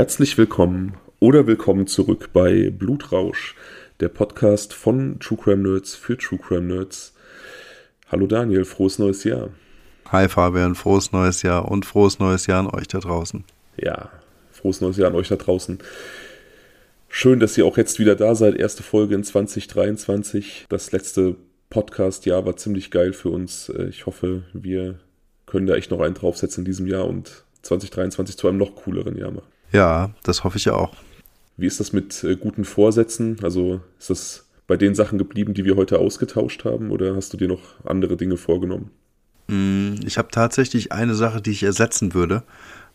Herzlich willkommen oder willkommen zurück bei Blutrausch, der Podcast von True Crime Nerds für True Crime Nerds. Hallo Daniel, frohes neues Jahr. Hi Fabian, frohes neues Jahr und frohes neues Jahr an euch da draußen. Ja, frohes neues Jahr an euch da draußen. Schön, dass ihr auch jetzt wieder da seid. Erste Folge in 2023. Das letzte Podcast-Jahr war ziemlich geil für uns. Ich hoffe, wir können da echt noch einen draufsetzen in diesem Jahr und 2023 zu einem noch cooleren Jahr machen. Ja, das hoffe ich auch. Wie ist das mit äh, guten Vorsätzen? Also ist das bei den Sachen geblieben, die wir heute ausgetauscht haben, oder hast du dir noch andere Dinge vorgenommen? Mm, ich habe tatsächlich eine Sache, die ich ersetzen würde.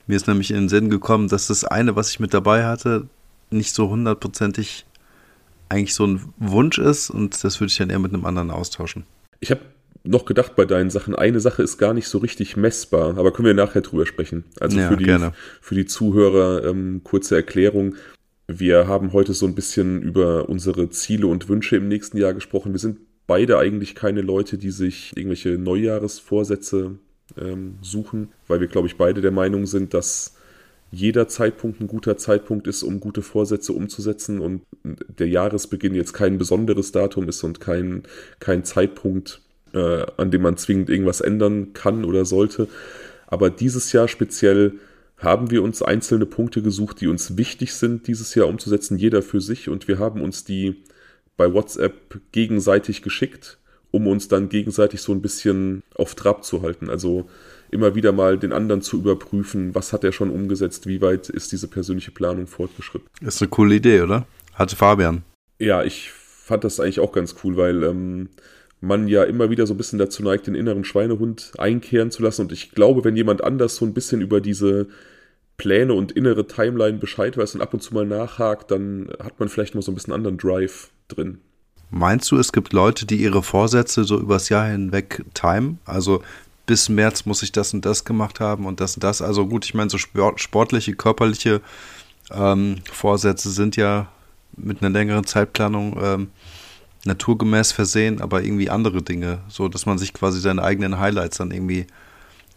Mir ist nämlich in den Sinn gekommen, dass das eine, was ich mit dabei hatte, nicht so hundertprozentig eigentlich so ein Wunsch ist und das würde ich dann eher mit einem anderen austauschen. Ich habe noch gedacht bei deinen Sachen. Eine Sache ist gar nicht so richtig messbar, aber können wir nachher drüber sprechen. Also ja, für, die, gerne. für die Zuhörer ähm, kurze Erklärung. Wir haben heute so ein bisschen über unsere Ziele und Wünsche im nächsten Jahr gesprochen. Wir sind beide eigentlich keine Leute, die sich irgendwelche Neujahresvorsätze ähm, suchen, weil wir, glaube ich, beide der Meinung sind, dass jeder Zeitpunkt ein guter Zeitpunkt ist, um gute Vorsätze umzusetzen und der Jahresbeginn jetzt kein besonderes Datum ist und kein, kein Zeitpunkt, äh, an dem man zwingend irgendwas ändern kann oder sollte. Aber dieses Jahr speziell haben wir uns einzelne Punkte gesucht, die uns wichtig sind, dieses Jahr umzusetzen, jeder für sich. Und wir haben uns die bei WhatsApp gegenseitig geschickt, um uns dann gegenseitig so ein bisschen auf Trab zu halten. Also immer wieder mal den anderen zu überprüfen, was hat er schon umgesetzt, wie weit ist diese persönliche Planung fortgeschritten. Ist eine coole Idee, oder? Hatte Fabian. Ja, ich fand das eigentlich auch ganz cool, weil ähm, man ja immer wieder so ein bisschen dazu neigt, den inneren Schweinehund einkehren zu lassen. Und ich glaube, wenn jemand anders so ein bisschen über diese Pläne und innere Timeline Bescheid weiß und ab und zu mal nachhakt, dann hat man vielleicht mal so ein bisschen anderen Drive drin. Meinst du, es gibt Leute, die ihre Vorsätze so übers Jahr hinweg timen? Also bis März muss ich das und das gemacht haben und das und das. Also gut, ich meine, so sportliche, körperliche ähm, Vorsätze sind ja mit einer längeren Zeitplanung ähm, naturgemäß versehen, aber irgendwie andere Dinge, so dass man sich quasi seine eigenen Highlights dann irgendwie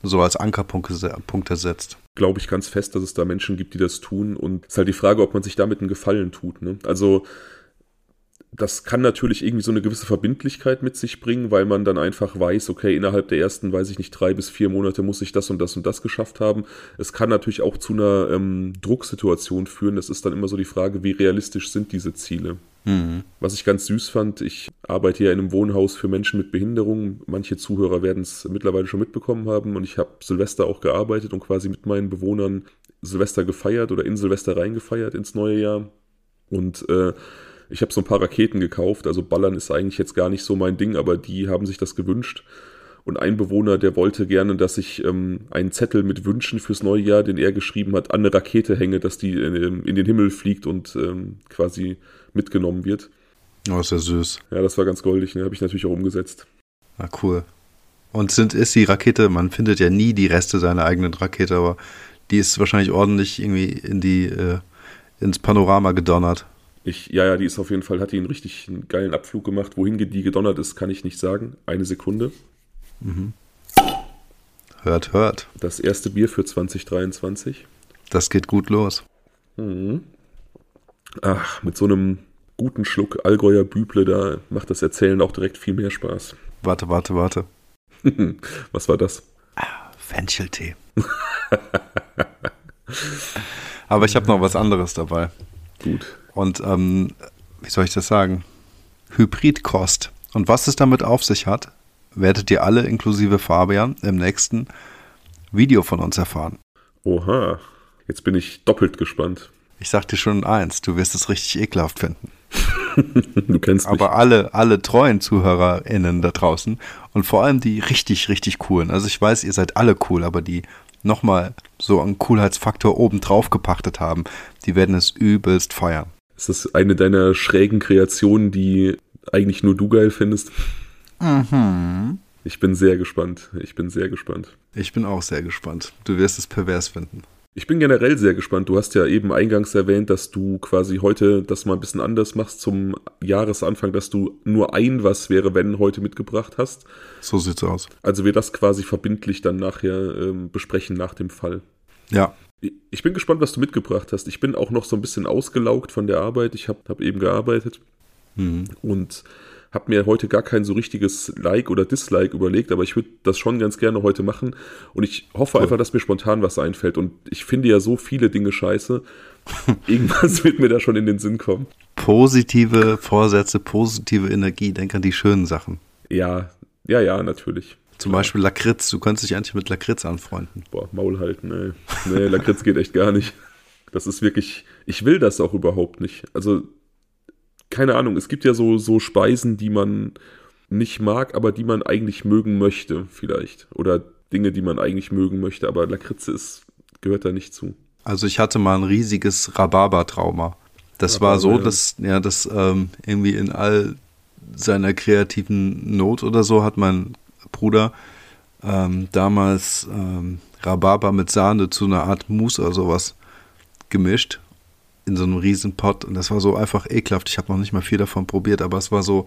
so als Ankerpunkte setzt. Glaube ich ganz fest, dass es da Menschen gibt, die das tun und es ist halt die Frage, ob man sich damit einen Gefallen tut. Ne? Also das kann natürlich irgendwie so eine gewisse Verbindlichkeit mit sich bringen, weil man dann einfach weiß, okay, innerhalb der ersten, weiß ich nicht, drei bis vier Monate muss ich das und das und das geschafft haben. Es kann natürlich auch zu einer ähm, Drucksituation führen. Das ist dann immer so die Frage, wie realistisch sind diese Ziele. Mhm. Was ich ganz süß fand, ich arbeite ja in einem Wohnhaus für Menschen mit Behinderung. Manche Zuhörer werden es mittlerweile schon mitbekommen haben und ich habe Silvester auch gearbeitet und quasi mit meinen Bewohnern Silvester gefeiert oder in Silvester reingefeiert ins neue Jahr. Und äh, ich habe so ein paar Raketen gekauft, also Ballern ist eigentlich jetzt gar nicht so mein Ding, aber die haben sich das gewünscht. Und ein Bewohner, der wollte gerne, dass ich ähm, einen Zettel mit Wünschen fürs neue Jahr, den er geschrieben hat, an eine Rakete hänge, dass die in, in den Himmel fliegt und ähm, quasi mitgenommen wird. Oh, ist ja süß. Ja, das war ganz goldig, ne? Habe ich natürlich auch umgesetzt. Na cool. Und sind, ist die Rakete, man findet ja nie die Reste seiner eigenen Rakete, aber die ist wahrscheinlich ordentlich irgendwie in die, äh, ins Panorama gedonnert. Ich, ja, ja, die ist auf jeden Fall, hat die einen richtig einen geilen Abflug gemacht. Wohin die gedonnert ist, kann ich nicht sagen. Eine Sekunde. Mhm. Hört, hört. Das erste Bier für 2023. Das geht gut los. Mhm. Ach, mit so einem guten Schluck Allgäuer Büble, da macht das Erzählen auch direkt viel mehr Spaß. Warte, warte, warte. Was war das? Ah, Fencheltee. Aber ich habe noch was anderes dabei. Gut. Und ähm, wie soll ich das sagen? Hybridkost. Und was es damit auf sich hat, werdet ihr alle inklusive Fabian im nächsten Video von uns erfahren. Oha, jetzt bin ich doppelt gespannt. Ich sag dir schon eins, du wirst es richtig ekelhaft finden. Du kennst mich. Aber alle, alle treuen ZuhörerInnen da draußen und vor allem die richtig, richtig coolen. Also ich weiß, ihr seid alle cool, aber die nochmal so einen Coolheitsfaktor oben drauf gepachtet haben, die werden es übelst feiern. Ist das eine deiner schrägen Kreationen, die eigentlich nur du geil findest? Mhm. Ich bin sehr gespannt. Ich bin sehr gespannt. Ich bin auch sehr gespannt. Du wirst es pervers finden. Ich bin generell sehr gespannt. Du hast ja eben eingangs erwähnt, dass du quasi heute das mal ein bisschen anders machst zum Jahresanfang, dass du nur ein Was wäre, wenn heute mitgebracht hast. So sieht's aus. Also wir das quasi verbindlich dann nachher ähm, besprechen nach dem Fall. Ja, Ich bin gespannt, was du mitgebracht hast. Ich bin auch noch so ein bisschen ausgelaugt von der Arbeit. Ich habe hab eben gearbeitet mhm. und habe mir heute gar kein so richtiges Like oder Dislike überlegt, aber ich würde das schon ganz gerne heute machen. Und ich hoffe cool. einfach, dass mir spontan was einfällt. Und ich finde ja so viele Dinge scheiße. Irgendwas wird mir da schon in den Sinn kommen. Positive Vorsätze, positive Energie. Denk an die schönen Sachen. Ja, ja, ja, natürlich. Zum Klar. Beispiel Lakritz. Du könntest dich eigentlich mit Lakritz anfreunden. Boah, Maul halten, ey. Nee, Lakritz geht echt gar nicht. Das ist wirklich, ich will das auch überhaupt nicht. Also keine Ahnung, es gibt ja so, so Speisen, die man nicht mag, aber die man eigentlich mögen möchte, vielleicht. Oder Dinge, die man eigentlich mögen möchte, aber Lakritze ist, gehört da nicht zu. Also ich hatte mal ein riesiges Rhabarber-Trauma. Das Rhabarber, war so, dass, ja, das ähm, irgendwie in all seiner kreativen Not oder so hat mein Bruder ähm, damals ähm, Rhabarber mit Sahne zu einer Art Mousse oder sowas gemischt in so einem riesen Pot und das war so einfach ekelhaft. Ich habe noch nicht mal viel davon probiert, aber es war so,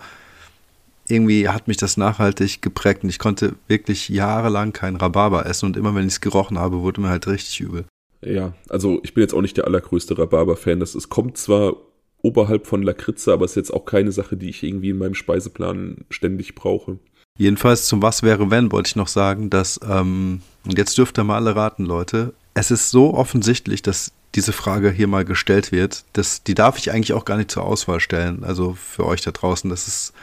irgendwie hat mich das nachhaltig geprägt und ich konnte wirklich jahrelang kein Rhabarber essen und immer wenn ich es gerochen habe, wurde mir halt richtig übel. Ja, also ich bin jetzt auch nicht der allergrößte Rhabarber-Fan. Das es kommt zwar oberhalb von Lakritze, aber es ist jetzt auch keine Sache, die ich irgendwie in meinem Speiseplan ständig brauche. Jedenfalls zum Was wäre wenn wollte ich noch sagen, dass, ähm, und jetzt dürft ihr mal alle raten, Leute, es ist so offensichtlich, dass diese Frage hier mal gestellt wird, das, die darf ich eigentlich auch gar nicht zur Auswahl stellen. Also für euch da draußen, das ist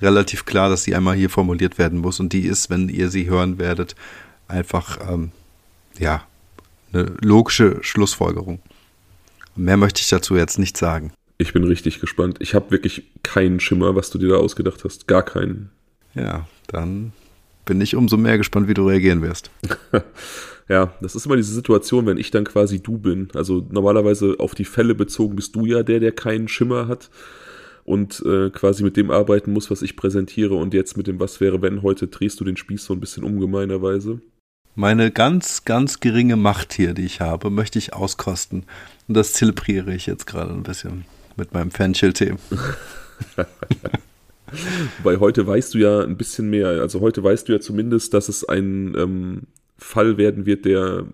relativ klar, dass sie einmal hier formuliert werden muss. Und die ist, wenn ihr sie hören werdet, einfach, ähm, ja, eine logische Schlussfolgerung. Mehr möchte ich dazu jetzt nicht sagen. Ich bin richtig gespannt. Ich habe wirklich keinen Schimmer, was du dir da ausgedacht hast. Gar keinen. Ja, dann bin ich umso mehr gespannt, wie du reagieren wirst. Ja, das ist immer diese Situation, wenn ich dann quasi du bin. Also normalerweise auf die Fälle bezogen bist du ja der, der keinen Schimmer hat und äh, quasi mit dem arbeiten muss, was ich präsentiere. Und jetzt mit dem Was wäre, wenn heute drehst du den Spieß so ein bisschen umgemeinerweise. Meine ganz, ganz geringe Macht hier, die ich habe, möchte ich auskosten. Und das zelebriere ich jetzt gerade ein bisschen mit meinem Fenchel-Tee. Weil heute weißt du ja ein bisschen mehr. Also heute weißt du ja zumindest, dass es ein ähm, Fall werden wird, der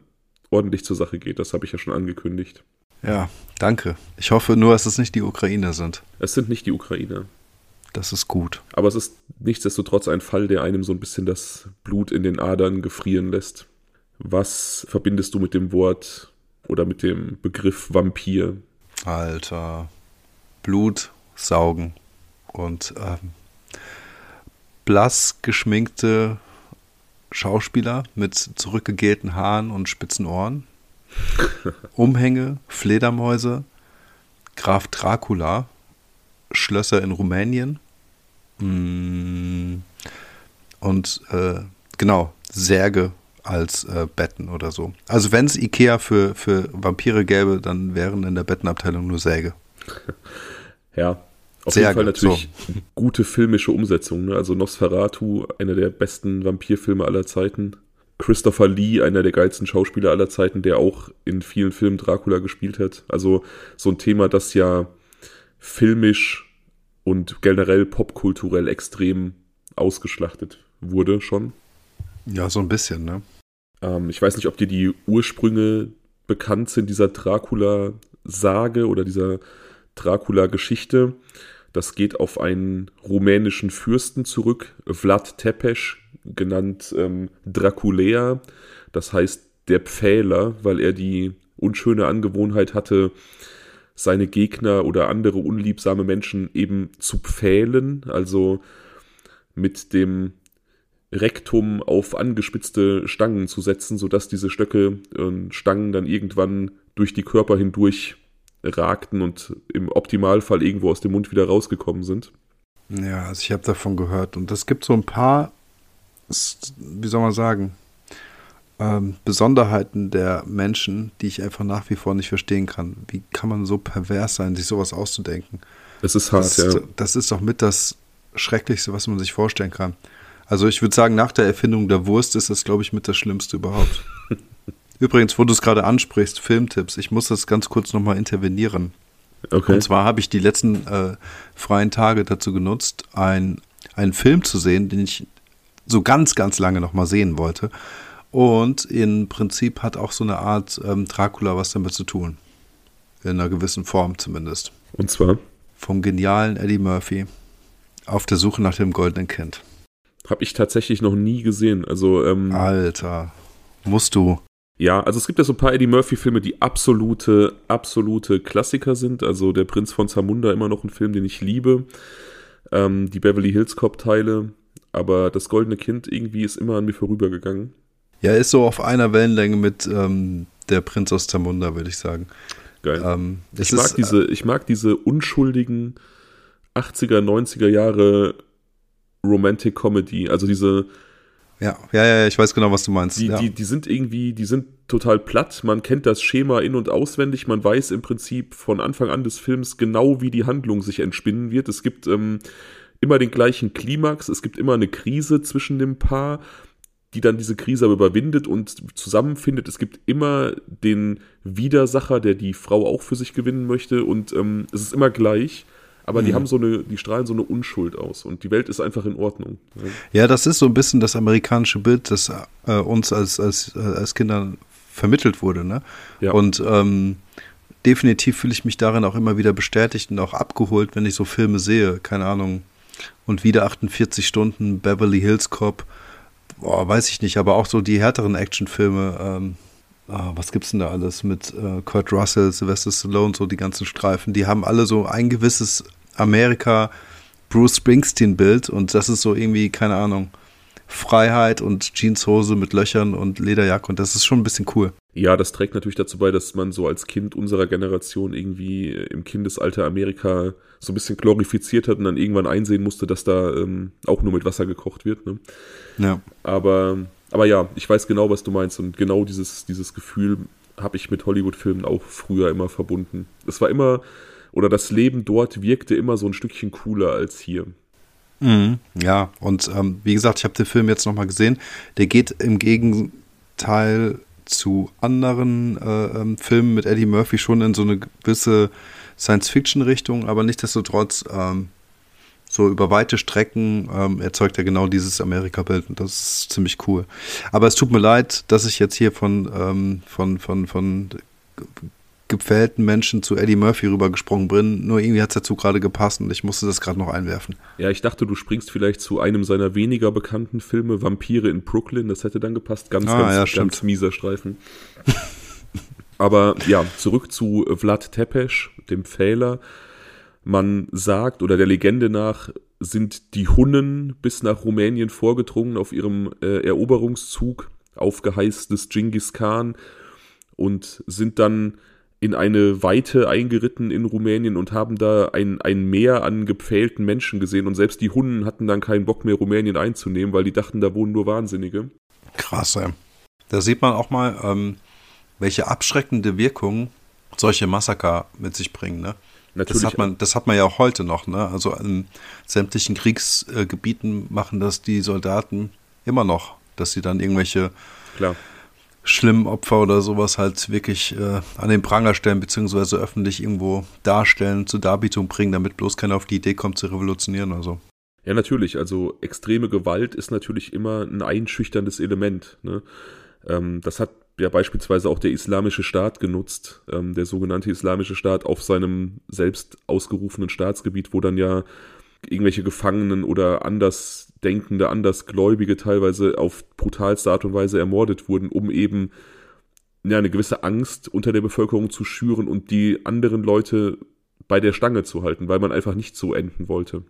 ordentlich zur Sache geht. Das habe ich ja schon angekündigt. Ja, danke. Ich hoffe nur, dass es nicht die Ukrainer sind. Es sind nicht die Ukrainer. Das ist gut. Aber es ist nichtsdestotrotz ein Fall, der einem so ein bisschen das Blut in den Adern gefrieren lässt. Was verbindest du mit dem Wort oder mit dem Begriff Vampir? Alter. Blut saugen und ähm, blass geschminkte Schauspieler mit zurückgegelten Haaren und spitzen Ohren. Umhänge, Fledermäuse, Graf Dracula, Schlösser in Rumänien. Mm, und äh, genau, Särge als äh, Betten oder so. Also wenn es Ikea für, für Vampire gäbe, dann wären in der Bettenabteilung nur Säge. Ja, auf Sehr jeden Fall natürlich so. gute filmische Umsetzung. Ne? Also Nosferatu, einer der besten Vampirfilme aller Zeiten. Christopher Lee, einer der geilsten Schauspieler aller Zeiten, der auch in vielen Filmen Dracula gespielt hat. Also so ein Thema, das ja filmisch und generell popkulturell extrem ausgeschlachtet wurde schon. Ja, so ein bisschen, ne? Ähm, ich weiß nicht, ob dir die Ursprünge bekannt sind, dieser Dracula-Sage oder dieser Dracula-Geschichte. Das geht auf einen rumänischen Fürsten zurück, Vlad Tepes, genannt ähm, Draculea. Das heißt der Pfähler, weil er die unschöne Angewohnheit hatte, seine Gegner oder andere unliebsame Menschen eben zu pfählen, also mit dem Rektum auf angespitzte Stangen zu setzen, sodass diese Stöcke und Stangen dann irgendwann durch die Körper hindurch ragten und im Optimalfall irgendwo aus dem Mund wieder rausgekommen sind. Ja, also ich habe davon gehört. Und es gibt so ein paar, wie soll man sagen, ähm, Besonderheiten der Menschen, die ich einfach nach wie vor nicht verstehen kann. Wie kann man so pervers sein, sich sowas auszudenken? Es ist hart, das, ja. Das ist doch mit das Schrecklichste, was man sich vorstellen kann. Also ich würde sagen, nach der Erfindung der Wurst ist das, glaube ich, mit das Schlimmste überhaupt. Übrigens, wo du es gerade ansprichst, Filmtipps, ich muss das ganz kurz nochmal intervenieren. Okay. Und zwar habe ich die letzten äh, freien Tage dazu genutzt, ein, einen Film zu sehen, den ich so ganz, ganz lange nochmal sehen wollte. Und im Prinzip hat auch so eine Art ähm, Dracula was damit zu tun. In einer gewissen Form zumindest. Und zwar? Vom genialen Eddie Murphy. Auf der Suche nach dem goldenen Kind. Habe ich tatsächlich noch nie gesehen. Also, ähm, Alter, musst du. Ja, also es gibt ja so ein paar Eddie Murphy-Filme, die absolute, absolute Klassiker sind. Also Der Prinz von Zamunda immer noch ein Film, den ich liebe. Ähm, die Beverly Hills Cop-Teile. Aber das Goldene Kind irgendwie ist immer an mir vorübergegangen. Ja, ist so auf einer Wellenlänge mit ähm, Der Prinz aus Zamunda, würde ich sagen. Geil. Ähm, ich, mag ist, diese, ich mag diese unschuldigen 80er, 90er Jahre Romantic Comedy. Also diese ja, ja, ja, ich weiß genau, was du meinst. Die, ja. die, die sind irgendwie, die sind total platt. Man kennt das Schema in- und auswendig. Man weiß im Prinzip von Anfang an des Films genau, wie die Handlung sich entspinnen wird. Es gibt ähm, immer den gleichen Klimax. Es gibt immer eine Krise zwischen dem Paar, die dann diese Krise aber überwindet und zusammenfindet. Es gibt immer den Widersacher, der die Frau auch für sich gewinnen möchte. Und ähm, es ist immer gleich aber mhm. die haben so eine, die strahlen so eine Unschuld aus und die Welt ist einfach in Ordnung. Ja, das ist so ein bisschen das amerikanische Bild, das äh, uns als, als, äh, als Kindern vermittelt wurde. Ne? Ja. Und ähm, definitiv fühle ich mich darin auch immer wieder bestätigt und auch abgeholt, wenn ich so Filme sehe, keine Ahnung. Und wieder 48 Stunden Beverly Hills Cop, boah, weiß ich nicht, aber auch so die härteren Actionfilme, ähm, ah, was gibt's denn da alles mit äh, Kurt Russell, Sylvester Stallone, so die ganzen Streifen, die haben alle so ein gewisses Amerika Bruce Springsteen-Bild und das ist so irgendwie, keine Ahnung, Freiheit und Jeanshose mit Löchern und Lederjacke und das ist schon ein bisschen cool. Ja, das trägt natürlich dazu bei, dass man so als Kind unserer Generation irgendwie im Kindesalter Amerika so ein bisschen glorifiziert hat und dann irgendwann einsehen musste, dass da ähm, auch nur mit Wasser gekocht wird. Ne? Ja. Aber, aber ja, ich weiß genau, was du meinst und genau dieses, dieses Gefühl habe ich mit Hollywood-Filmen auch früher immer verbunden. Es war immer, oder das Leben dort wirkte immer so ein Stückchen cooler als hier. Mhm, ja, und ähm, wie gesagt, ich habe den Film jetzt nochmal gesehen. Der geht im Gegenteil zu anderen äh, ähm, Filmen mit Eddie Murphy schon in so eine gewisse Science-Fiction-Richtung, aber nichtsdestotrotz ähm, so über weite Strecken ähm, erzeugt er genau dieses Amerika-Bild und das ist ziemlich cool. Aber es tut mir leid, dass ich jetzt hier von, ähm, von, von, von gepfählten Menschen zu Eddie Murphy rübergesprungen bin. Nur irgendwie hat es dazu gerade gepasst und ich musste das gerade noch einwerfen. Ja, ich dachte, du springst vielleicht zu einem seiner weniger bekannten Filme, Vampire in Brooklyn. Das hätte dann gepasst. Ganz, ah, ganz, ja, ganz mieser Streifen. Aber ja, zurück zu Vlad Tepes, dem Pfähler. Man sagt, oder der Legende nach, sind die Hunnen bis nach Rumänien vorgedrungen auf ihrem äh, Eroberungszug auf Geheiß des Genghis Khan und sind dann in eine Weite eingeritten in Rumänien und haben da ein, ein Meer an gepfählten Menschen gesehen und selbst die Hunden hatten dann keinen Bock mehr, Rumänien einzunehmen, weil die dachten, da wohnen nur Wahnsinnige. Krass, ey. Da sieht man auch mal, ähm, welche abschreckende Wirkung solche Massaker mit sich bringen, ne? Natürlich. Das hat man, das hat man ja auch heute noch, ne? Also in sämtlichen Kriegsgebieten machen das die Soldaten immer noch, dass sie dann irgendwelche Klar schlimmen Opfer oder sowas halt wirklich äh, an den Pranger stellen, beziehungsweise öffentlich irgendwo darstellen, zur Darbietung bringen, damit bloß keiner auf die Idee kommt, zu revolutionieren oder so. Ja, natürlich. Also extreme Gewalt ist natürlich immer ein einschüchterndes Element. Ne? Ähm, das hat ja beispielsweise auch der Islamische Staat genutzt, ähm, der sogenannte Islamische Staat auf seinem selbst ausgerufenen Staatsgebiet, wo dann ja irgendwelche Gefangenen oder anders Andersdenkende, Andersgläubige teilweise auf brutalste Art und Weise ermordet wurden, um eben ja, eine gewisse Angst unter der Bevölkerung zu schüren und die anderen Leute bei der Stange zu halten, weil man einfach nicht so enden wollte.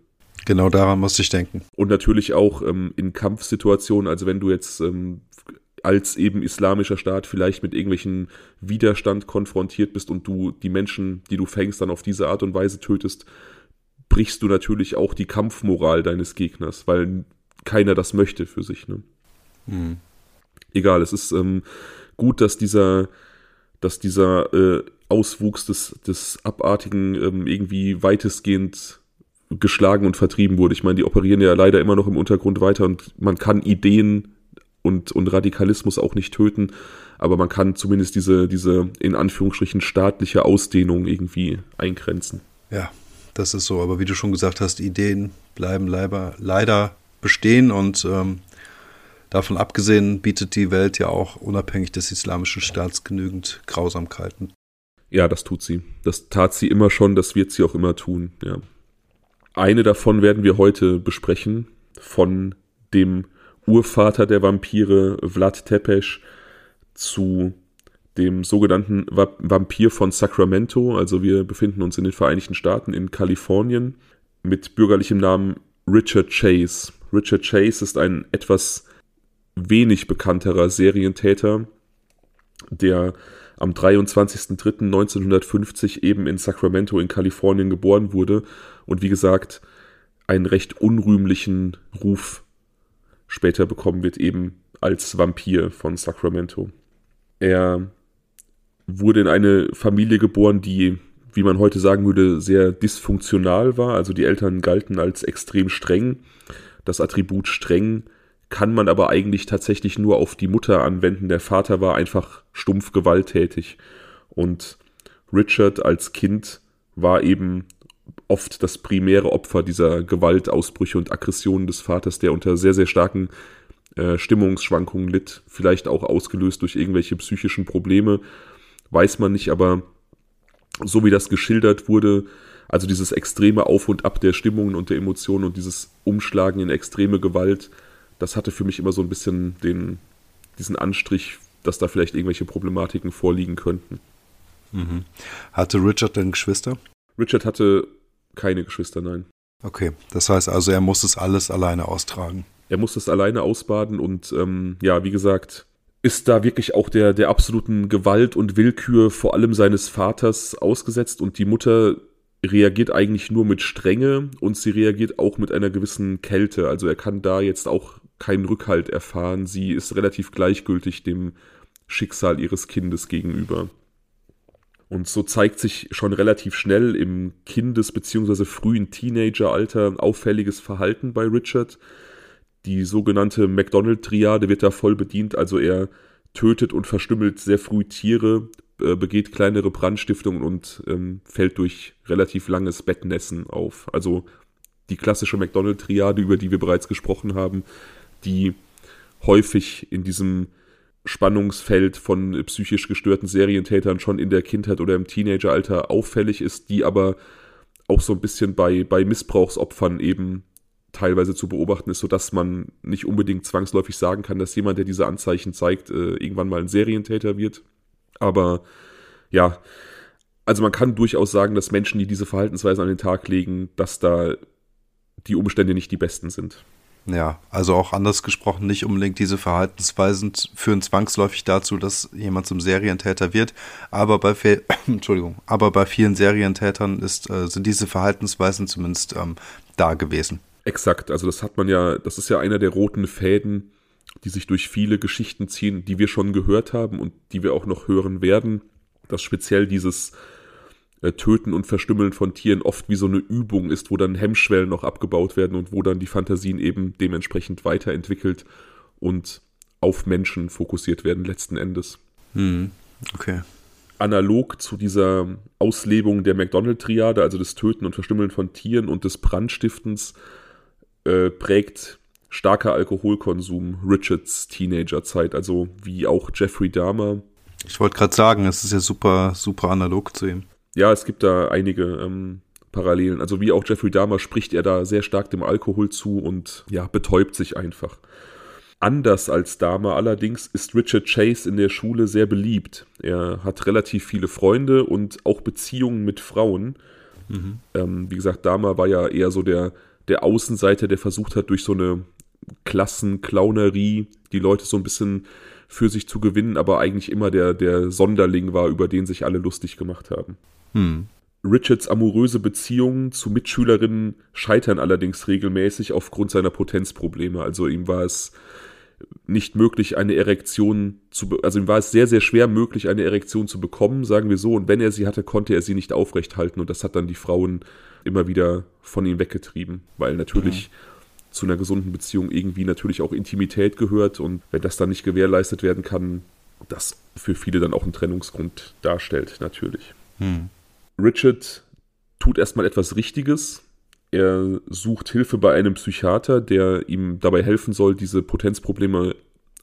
Genau daran musste ich denken. Und natürlich auch ähm, in Kampfsituationen, also wenn du jetzt ähm, als eben islamischer Staat vielleicht mit irgendwelchen Widerstand konfrontiert bist und du die Menschen, die du fängst, dann auf diese Art und Weise tötest, brichst du natürlich auch die Kampfmoral deines Gegners, weil keiner das möchte für sich. Ne? Mhm. Egal, es ist ähm, gut, dass dieser, dass dieser äh, Auswuchs des, des Abartigen ähm, irgendwie weitestgehend geschlagen und vertrieben wurde. Ich meine, die operieren ja leider immer noch im Untergrund weiter und man kann Ideen und, und Radikalismus auch nicht töten, aber man kann zumindest diese, diese in Anführungsstrichen staatliche Ausdehnung irgendwie eingrenzen. Ja, das ist so. Aber wie du schon gesagt hast, Ideen bleiben leider, leider bestehen und ähm, Davon abgesehen bietet die Welt ja auch unabhängig des islamischen Staats genügend Grausamkeiten. Ja, das tut sie. Das tat sie immer schon, das wird sie auch immer tun, ja. Eine davon werden wir heute besprechen, von dem Urvater der Vampire, Vlad Tepes, zu dem sogenannten Vampir von Sacramento. Also wir befinden uns in den Vereinigten Staaten in Kalifornien mit bürgerlichem Namen Richard Chase. Richard Chase ist ein etwas wenig bekannterer Serientäter, der am 23.03.1950 eben in Sacramento in Kalifornien geboren wurde und wie gesagt einen recht unrühmlichen Ruf später bekommen wird, eben als Vampir von Sacramento. Er wurde in eine Familie geboren, die, wie man heute sagen würde, sehr dysfunktional war. Also die Eltern galten als extrem streng. Das Attribut streng kann man aber eigentlich tatsächlich nur auf die Mutter anwenden. Der Vater war einfach stumpf gewalttätig. Und Richard als Kind war eben oft das primäre Opfer dieser Gewaltausbrüche und Aggressionen des Vaters, der unter sehr, sehr starken äh, Stimmungsschwankungen litt, vielleicht auch ausgelöst durch irgendwelche psychischen Probleme, weiß man nicht, aber so wie das geschildert wurde, also dieses extreme Auf und Ab der Stimmungen und der Emotionen und dieses Umschlagen in extreme Gewalt, das hatte für mich immer so ein bisschen den, diesen Anstrich, dass da vielleicht irgendwelche Problematiken vorliegen könnten. Mhm. Hatte Richard denn Geschwister? Richard hatte keine Geschwister, nein. Okay, das heißt also, er muss es alles alleine austragen. Er muss es alleine ausbaden und ähm, ja, wie gesagt, ist da wirklich auch der, der absoluten Gewalt und Willkür vor allem seines Vaters ausgesetzt und die Mutter reagiert eigentlich nur mit Strenge und sie reagiert auch mit einer gewissen Kälte. Also er kann da jetzt auch keinen Rückhalt erfahren. Sie ist relativ gleichgültig dem Schicksal ihres Kindes gegenüber. Und so zeigt sich schon relativ schnell im Kindes- bzw. frühen Teenageralter auffälliges Verhalten bei Richard. Die sogenannte McDonald-Triade wird da voll bedient, also er tötet und verstümmelt sehr früh Tiere, äh, begeht kleinere Brandstiftungen und ähm, fällt durch relativ langes Bettnässen auf. Also die klassische McDonald-Triade, über die wir bereits gesprochen haben, die häufig in diesem Spannungsfeld von psychisch gestörten Serientätern schon in der Kindheit oder im Teenageralter auffällig ist, die aber auch so ein bisschen bei, bei Missbrauchsopfern eben teilweise zu beobachten ist, sodass man nicht unbedingt zwangsläufig sagen kann, dass jemand, der diese Anzeichen zeigt, äh, irgendwann mal ein Serientäter wird. Aber ja, also man kann durchaus sagen, dass Menschen, die diese Verhaltensweisen an den Tag legen, dass da die Umstände nicht die besten sind. Ja, also auch anders gesprochen, nicht unbedingt diese Verhaltensweisen führen zwangsläufig dazu, dass jemand zum Serientäter wird. Aber bei, Entschuldigung, aber bei vielen Serientätern ist, äh, sind diese Verhaltensweisen zumindest ähm, da gewesen. Exakt, also das hat man ja, das ist ja einer der roten Fäden, die sich durch viele Geschichten ziehen, die wir schon gehört haben und die wir auch noch hören werden, dass speziell dieses Töten und Verstümmeln von Tieren oft wie so eine Übung ist, wo dann Hemmschwellen noch abgebaut werden und wo dann die Fantasien eben dementsprechend weiterentwickelt und auf Menschen fokussiert werden letzten Endes. Hm, okay. Analog zu dieser Auslebung der McDonald-Triade, also des Töten und Verstümmeln von Tieren und des Brandstiftens, äh, prägt starker Alkoholkonsum Richards Teenagerzeit, also wie auch Jeffrey Dahmer. Ich wollte gerade sagen, es ist ja super, super analog zu ihm. Ja, es gibt da einige ähm, Parallelen. Also wie auch Jeffrey Dahmer spricht er da sehr stark dem Alkohol zu und ja, betäubt sich einfach. Anders als Dahmer allerdings ist Richard Chase in der Schule sehr beliebt. Er hat relativ viele Freunde und auch Beziehungen mit Frauen. Mhm. Ähm, wie gesagt, Dahmer war ja eher so der der Außenseiter, der versucht hat, durch so eine Klassenklaunerie die Leute so ein bisschen für sich zu gewinnen, aber eigentlich immer der, der Sonderling war, über den sich alle lustig gemacht haben. Hm. Richards amoröse Beziehungen zu Mitschülerinnen scheitern allerdings regelmäßig aufgrund seiner Potenzprobleme. Also ihm war es nicht möglich, eine Erektion zu, also ihm war es sehr, sehr schwer möglich, eine Erektion zu bekommen, sagen wir so. Und wenn er sie hatte, konnte er sie nicht aufrecht halten. Und das hat dann die Frauen immer wieder von ihm weggetrieben, weil natürlich mhm. zu einer gesunden Beziehung irgendwie natürlich auch Intimität gehört. Und wenn das dann nicht gewährleistet werden kann, das für viele dann auch einen Trennungsgrund darstellt, natürlich. Mhm. Richard tut erstmal etwas Richtiges. Er sucht Hilfe bei einem Psychiater, der ihm dabei helfen soll, diese Potenzprobleme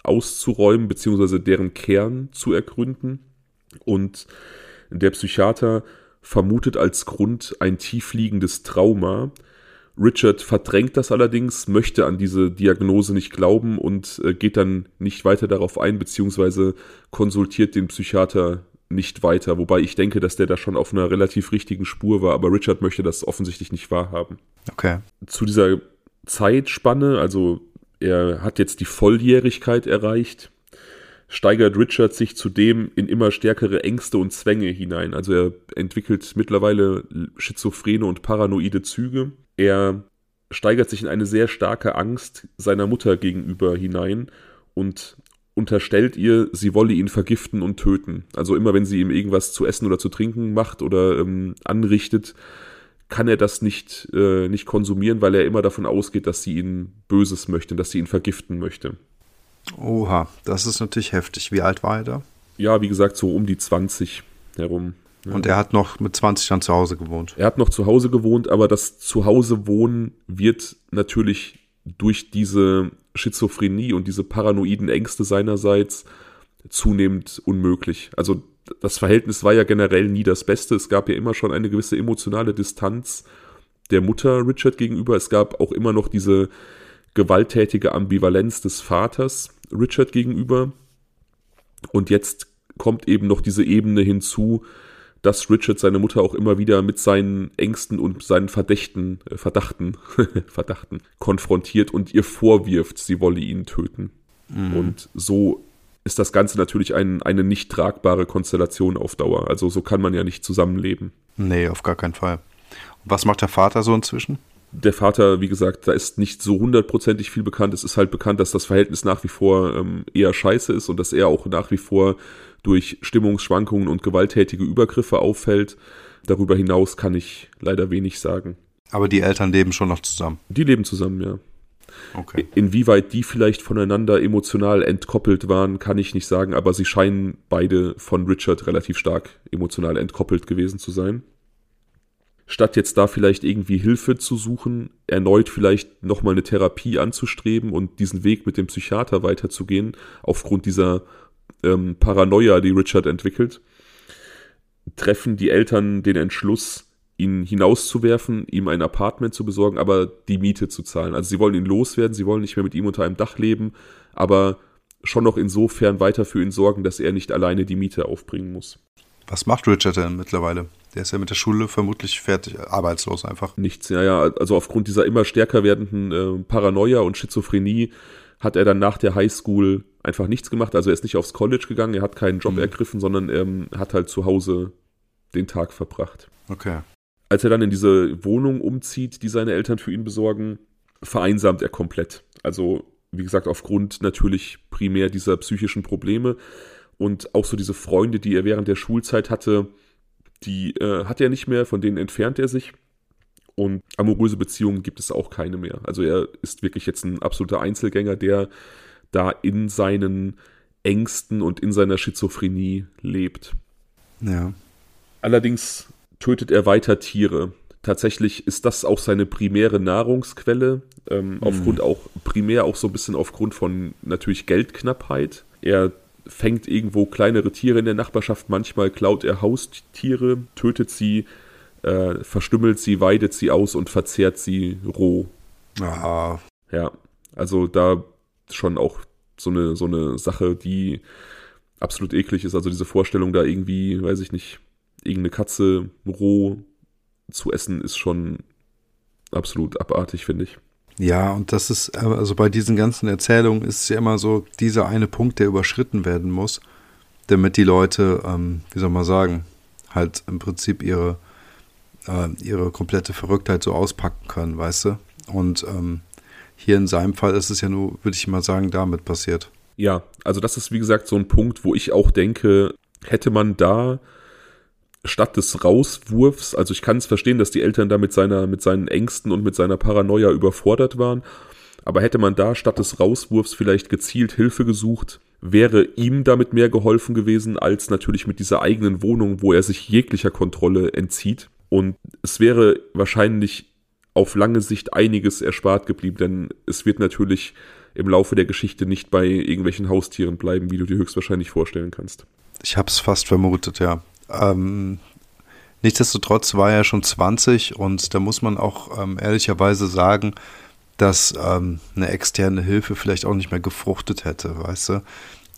auszuräumen, beziehungsweise deren Kern zu ergründen. Und der Psychiater vermutet als Grund ein tiefliegendes Trauma. Richard verdrängt das allerdings, möchte an diese Diagnose nicht glauben und äh, geht dann nicht weiter darauf ein, beziehungsweise konsultiert den Psychiater nicht weiter. Wobei ich denke, dass der da schon auf einer relativ richtigen Spur war, aber Richard möchte das offensichtlich nicht wahrhaben. Okay. Zu dieser Zeitspanne, also er hat jetzt die Volljährigkeit erreicht, steigert Richard sich zudem in immer stärkere Ängste und Zwänge hinein. Also er entwickelt mittlerweile schizophrene und paranoide Züge. Er steigert sich in eine sehr starke Angst seiner Mutter gegenüber hinein und unterstellt ihr, sie wolle ihn vergiften und töten. Also immer wenn sie ihm irgendwas zu essen oder zu trinken macht oder ähm, anrichtet, kann er das nicht, äh, nicht konsumieren, weil er immer davon ausgeht, dass sie ihn Böses möchte, dass sie ihn vergiften möchte. Oha, das ist natürlich heftig. Wie alt war er da? Ja, wie gesagt, so um die 20 herum. Ja. Und er hat noch mit 20 dann zu Hause gewohnt. Er hat noch zu Hause gewohnt, aber das Zuhause wohnen wird natürlich durch diese Schizophrenie und diese paranoiden Ängste seinerseits zunehmend unmöglich. Also das Verhältnis war ja generell nie das Beste. Es gab ja immer schon eine gewisse emotionale Distanz der Mutter Richard gegenüber. Es gab auch immer noch diese gewalttätige Ambivalenz des Vaters Richard gegenüber. Und jetzt kommt eben noch diese Ebene hinzu, dass Richard seine Mutter auch immer wieder mit seinen Ängsten und seinen Verdächten, äh, Verdachten, Verdachten konfrontiert und ihr vorwirft, sie wolle ihn töten. Mhm. Und so ist das Ganze natürlich ein, eine nicht tragbare Konstellation auf Dauer. Also so kann man ja nicht zusammenleben. Nee, auf gar keinen Fall. was macht der Vater so inzwischen? Der Vater, wie gesagt, da ist nicht so hundertprozentig viel bekannt. Es ist halt bekannt, dass das Verhältnis nach wie vor ähm, eher scheiße ist und dass er auch nach wie vor durch Stimmungsschwankungen und gewalttätige Übergriffe auffällt. Darüber hinaus kann ich leider wenig sagen. Aber die Eltern leben schon noch zusammen. Die leben zusammen, ja. Okay. Inwieweit die vielleicht voneinander emotional entkoppelt waren, kann ich nicht sagen, aber sie scheinen beide von Richard relativ stark emotional entkoppelt gewesen zu sein. Statt jetzt da vielleicht irgendwie Hilfe zu suchen, erneut vielleicht nochmal eine Therapie anzustreben und diesen Weg mit dem Psychiater weiterzugehen, aufgrund dieser ähm, Paranoia, die Richard entwickelt, treffen die Eltern den Entschluss, ihn hinauszuwerfen, ihm ein Apartment zu besorgen, aber die Miete zu zahlen. Also sie wollen ihn loswerden, sie wollen nicht mehr mit ihm unter einem Dach leben, aber schon noch insofern weiter für ihn sorgen, dass er nicht alleine die Miete aufbringen muss. Was macht Richard denn mittlerweile? Der ist ja mit der Schule vermutlich fertig, arbeitslos einfach. Nichts, ja, ja. Also aufgrund dieser immer stärker werdenden äh, Paranoia und Schizophrenie hat er dann nach der Highschool einfach nichts gemacht. Also er ist nicht aufs College gegangen, er hat keinen Job mhm. ergriffen, sondern ähm, hat halt zu Hause den Tag verbracht. Okay. Als er dann in diese Wohnung umzieht, die seine Eltern für ihn besorgen, vereinsamt er komplett. Also, wie gesagt, aufgrund natürlich primär dieser psychischen Probleme und auch so diese Freunde, die er während der Schulzeit hatte, die äh, hat er nicht mehr, von denen entfernt er sich. Und amoröse Beziehungen gibt es auch keine mehr. Also er ist wirklich jetzt ein absoluter Einzelgänger, der da in seinen Ängsten und in seiner Schizophrenie lebt. Ja. Allerdings tötet er weiter Tiere. Tatsächlich ist das auch seine primäre Nahrungsquelle, ähm, mhm. aufgrund auch primär auch so ein bisschen aufgrund von natürlich Geldknappheit. Er fängt irgendwo kleinere Tiere in der Nachbarschaft, manchmal klaut er Haustiere, tötet sie, äh, verstümmelt sie, weidet sie aus und verzehrt sie roh. Aha. Ja, also da schon auch so eine, so eine Sache, die absolut eklig ist. Also diese Vorstellung, da irgendwie, weiß ich nicht, irgendeine Katze roh zu essen, ist schon absolut abartig, finde ich. Ja, und das ist, also bei diesen ganzen Erzählungen ist es ja immer so, dieser eine Punkt, der überschritten werden muss, damit die Leute, ähm, wie soll man sagen, halt im Prinzip ihre, äh, ihre komplette Verrücktheit so auspacken können, weißt du? Und ähm, hier in seinem Fall ist es ja nur, würde ich mal sagen, damit passiert. Ja, also das ist wie gesagt so ein Punkt, wo ich auch denke, hätte man da statt des Rauswurfs, also ich kann es verstehen, dass die Eltern da mit, seiner, mit seinen Ängsten und mit seiner Paranoia überfordert waren, aber hätte man da statt des Rauswurfs vielleicht gezielt Hilfe gesucht, wäre ihm damit mehr geholfen gewesen, als natürlich mit dieser eigenen Wohnung, wo er sich jeglicher Kontrolle entzieht. Und es wäre wahrscheinlich auf lange Sicht einiges erspart geblieben, denn es wird natürlich im Laufe der Geschichte nicht bei irgendwelchen Haustieren bleiben, wie du dir höchstwahrscheinlich vorstellen kannst. Ich habe es fast vermutet, ja. Ähm, nichtsdestotrotz war er schon 20 und da muss man auch ähm, ehrlicherweise sagen, dass ähm, eine externe Hilfe vielleicht auch nicht mehr gefruchtet hätte, weißt du?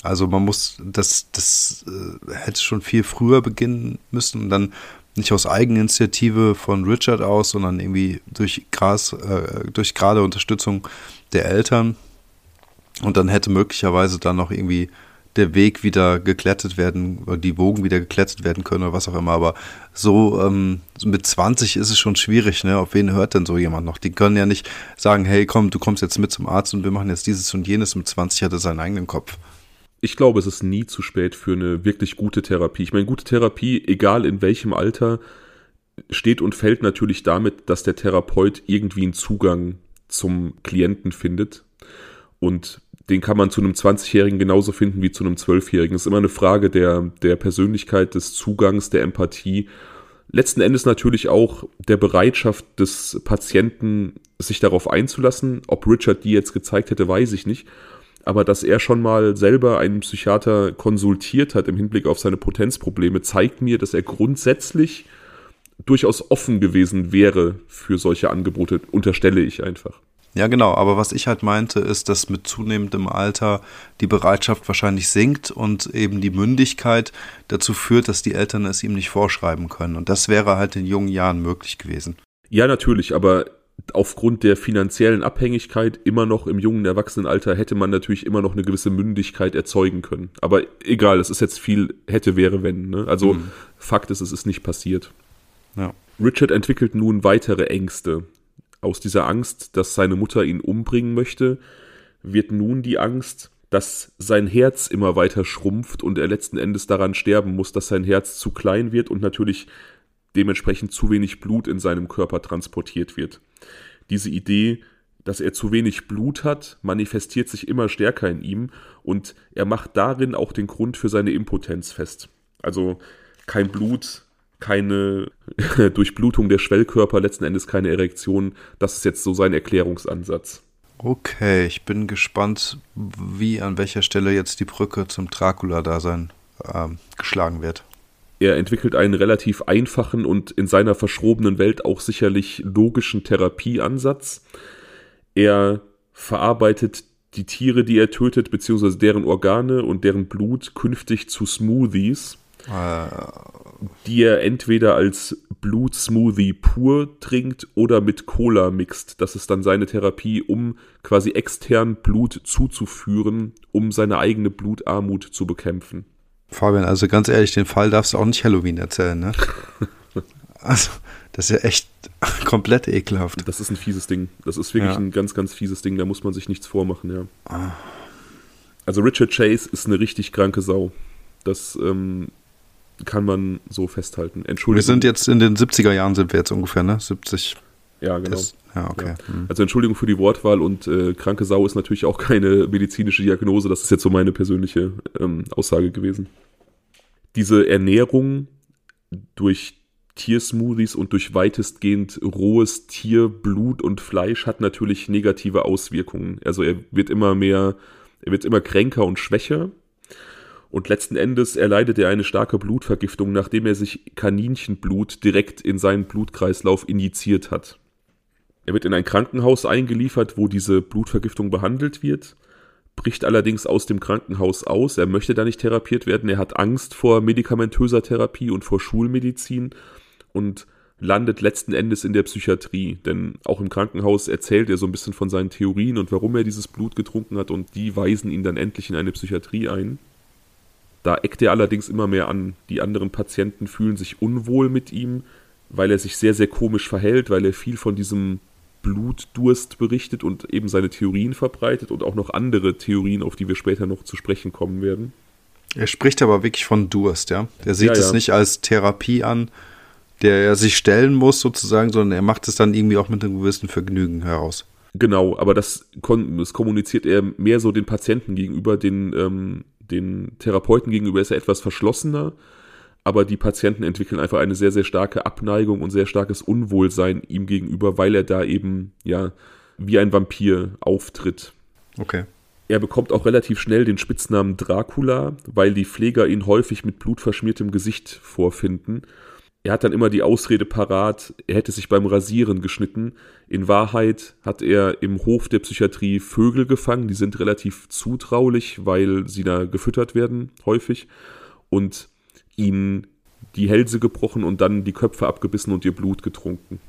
Also man muss, das, das äh, hätte schon viel früher beginnen müssen und dann nicht aus Eigeninitiative von Richard aus, sondern irgendwie durch, Gras, äh, durch gerade Unterstützung der Eltern. Und dann hätte möglicherweise dann noch irgendwie der Weg wieder geklettet werden, oder die Wogen wieder geklettet werden können oder was auch immer. Aber so, ähm, mit 20 ist es schon schwierig, ne? Auf wen hört denn so jemand noch? Die können ja nicht sagen, hey, komm, du kommst jetzt mit zum Arzt und wir machen jetzt dieses und jenes. Mit 20 hat er seinen eigenen Kopf. Ich glaube, es ist nie zu spät für eine wirklich gute Therapie. Ich meine, gute Therapie, egal in welchem Alter, steht und fällt natürlich damit, dass der Therapeut irgendwie einen Zugang zum Klienten findet. Und den kann man zu einem 20-Jährigen genauso finden wie zu einem 12-Jährigen. Es ist immer eine Frage der, der Persönlichkeit, des Zugangs, der Empathie. Letzten Endes natürlich auch der Bereitschaft des Patienten, sich darauf einzulassen. Ob Richard die jetzt gezeigt hätte, weiß ich nicht. Aber dass er schon mal selber einen Psychiater konsultiert hat im Hinblick auf seine Potenzprobleme, zeigt mir, dass er grundsätzlich durchaus offen gewesen wäre für solche Angebote, unterstelle ich einfach. Ja, genau. Aber was ich halt meinte, ist, dass mit zunehmendem Alter die Bereitschaft wahrscheinlich sinkt und eben die Mündigkeit dazu führt, dass die Eltern es ihm nicht vorschreiben können. Und das wäre halt in jungen Jahren möglich gewesen. Ja, natürlich. Aber aufgrund der finanziellen Abhängigkeit immer noch im jungen Erwachsenenalter hätte man natürlich immer noch eine gewisse Mündigkeit erzeugen können. Aber egal, es ist jetzt viel hätte, wäre, wenn. Ne? Also mhm. Fakt ist, es ist nicht passiert. Ja. Richard entwickelt nun weitere Ängste. Aus dieser Angst, dass seine Mutter ihn umbringen möchte, wird nun die Angst, dass sein Herz immer weiter schrumpft und er letzten Endes daran sterben muss, dass sein Herz zu klein wird und natürlich dementsprechend zu wenig Blut in seinem Körper transportiert wird. Diese Idee, dass er zu wenig Blut hat, manifestiert sich immer stärker in ihm und er macht darin auch den Grund für seine Impotenz fest. Also kein Blut keine Durchblutung der Schwellkörper, letzten Endes keine Erektion. Das ist jetzt so sein Erklärungsansatz. Okay, ich bin gespannt, wie an welcher Stelle jetzt die Brücke zum Dracula-Dasein ähm, geschlagen wird. Er entwickelt einen relativ einfachen und in seiner verschrobenen Welt auch sicherlich logischen Therapieansatz. Er verarbeitet die Tiere, die er tötet, beziehungsweise deren Organe und deren Blut künftig zu Smoothies. Die er entweder als Blutsmoothie pur trinkt oder mit Cola mixt. Das ist dann seine Therapie, um quasi extern Blut zuzuführen, um seine eigene Blutarmut zu bekämpfen. Fabian, also ganz ehrlich, den Fall darfst du auch nicht Halloween erzählen, ne? also, das ist ja echt komplett ekelhaft. Das ist ein fieses Ding. Das ist wirklich ja. ein ganz, ganz fieses Ding. Da muss man sich nichts vormachen, ja. Ah. Also Richard Chase ist eine richtig kranke Sau. Das ähm, kann man so festhalten. Entschuldigung. Wir sind jetzt in den 70er Jahren, sind wir jetzt ungefähr, ne? 70. Ja, genau. Ist, ja, okay. Ja. Hm. Also Entschuldigung für die Wortwahl und äh, kranke Sau ist natürlich auch keine medizinische Diagnose. Das ist jetzt so meine persönliche ähm, Aussage gewesen. Diese Ernährung durch Tiersmoothies und durch weitestgehend rohes Tier, Blut und Fleisch hat natürlich negative Auswirkungen. Also er wird immer mehr, er wird immer kränker und schwächer und letzten Endes erleidet er eine starke Blutvergiftung, nachdem er sich Kaninchenblut direkt in seinen Blutkreislauf injiziert hat. Er wird in ein Krankenhaus eingeliefert, wo diese Blutvergiftung behandelt wird, bricht allerdings aus dem Krankenhaus aus. Er möchte da nicht therapiert werden. Er hat Angst vor medikamentöser Therapie und vor Schulmedizin und landet letzten Endes in der Psychiatrie. Denn auch im Krankenhaus erzählt er so ein bisschen von seinen Theorien und warum er dieses Blut getrunken hat und die weisen ihn dann endlich in eine Psychiatrie ein. Da eckt er allerdings immer mehr an. Die anderen Patienten fühlen sich unwohl mit ihm, weil er sich sehr, sehr komisch verhält, weil er viel von diesem Blutdurst berichtet und eben seine Theorien verbreitet und auch noch andere Theorien, auf die wir später noch zu sprechen kommen werden. Er spricht aber wirklich von Durst, ja. Er sieht ja, es nicht als Therapie an, der er sich stellen muss sozusagen, sondern er macht es dann irgendwie auch mit einem gewissen Vergnügen heraus. Genau, aber das, das kommuniziert er mehr so den Patienten gegenüber, den ähm, den Therapeuten gegenüber ist er etwas verschlossener, aber die Patienten entwickeln einfach eine sehr, sehr starke Abneigung und sehr starkes Unwohlsein ihm gegenüber, weil er da eben, ja, wie ein Vampir auftritt. Okay. Er bekommt auch relativ schnell den Spitznamen Dracula, weil die Pfleger ihn häufig mit blutverschmiertem Gesicht vorfinden. Er hat dann immer die Ausrede parat, er hätte sich beim Rasieren geschnitten. In Wahrheit hat er im Hof der Psychiatrie Vögel gefangen, die sind relativ zutraulich, weil sie da gefüttert werden, häufig. Und ihnen die Hälse gebrochen und dann die Köpfe abgebissen und ihr Blut getrunken.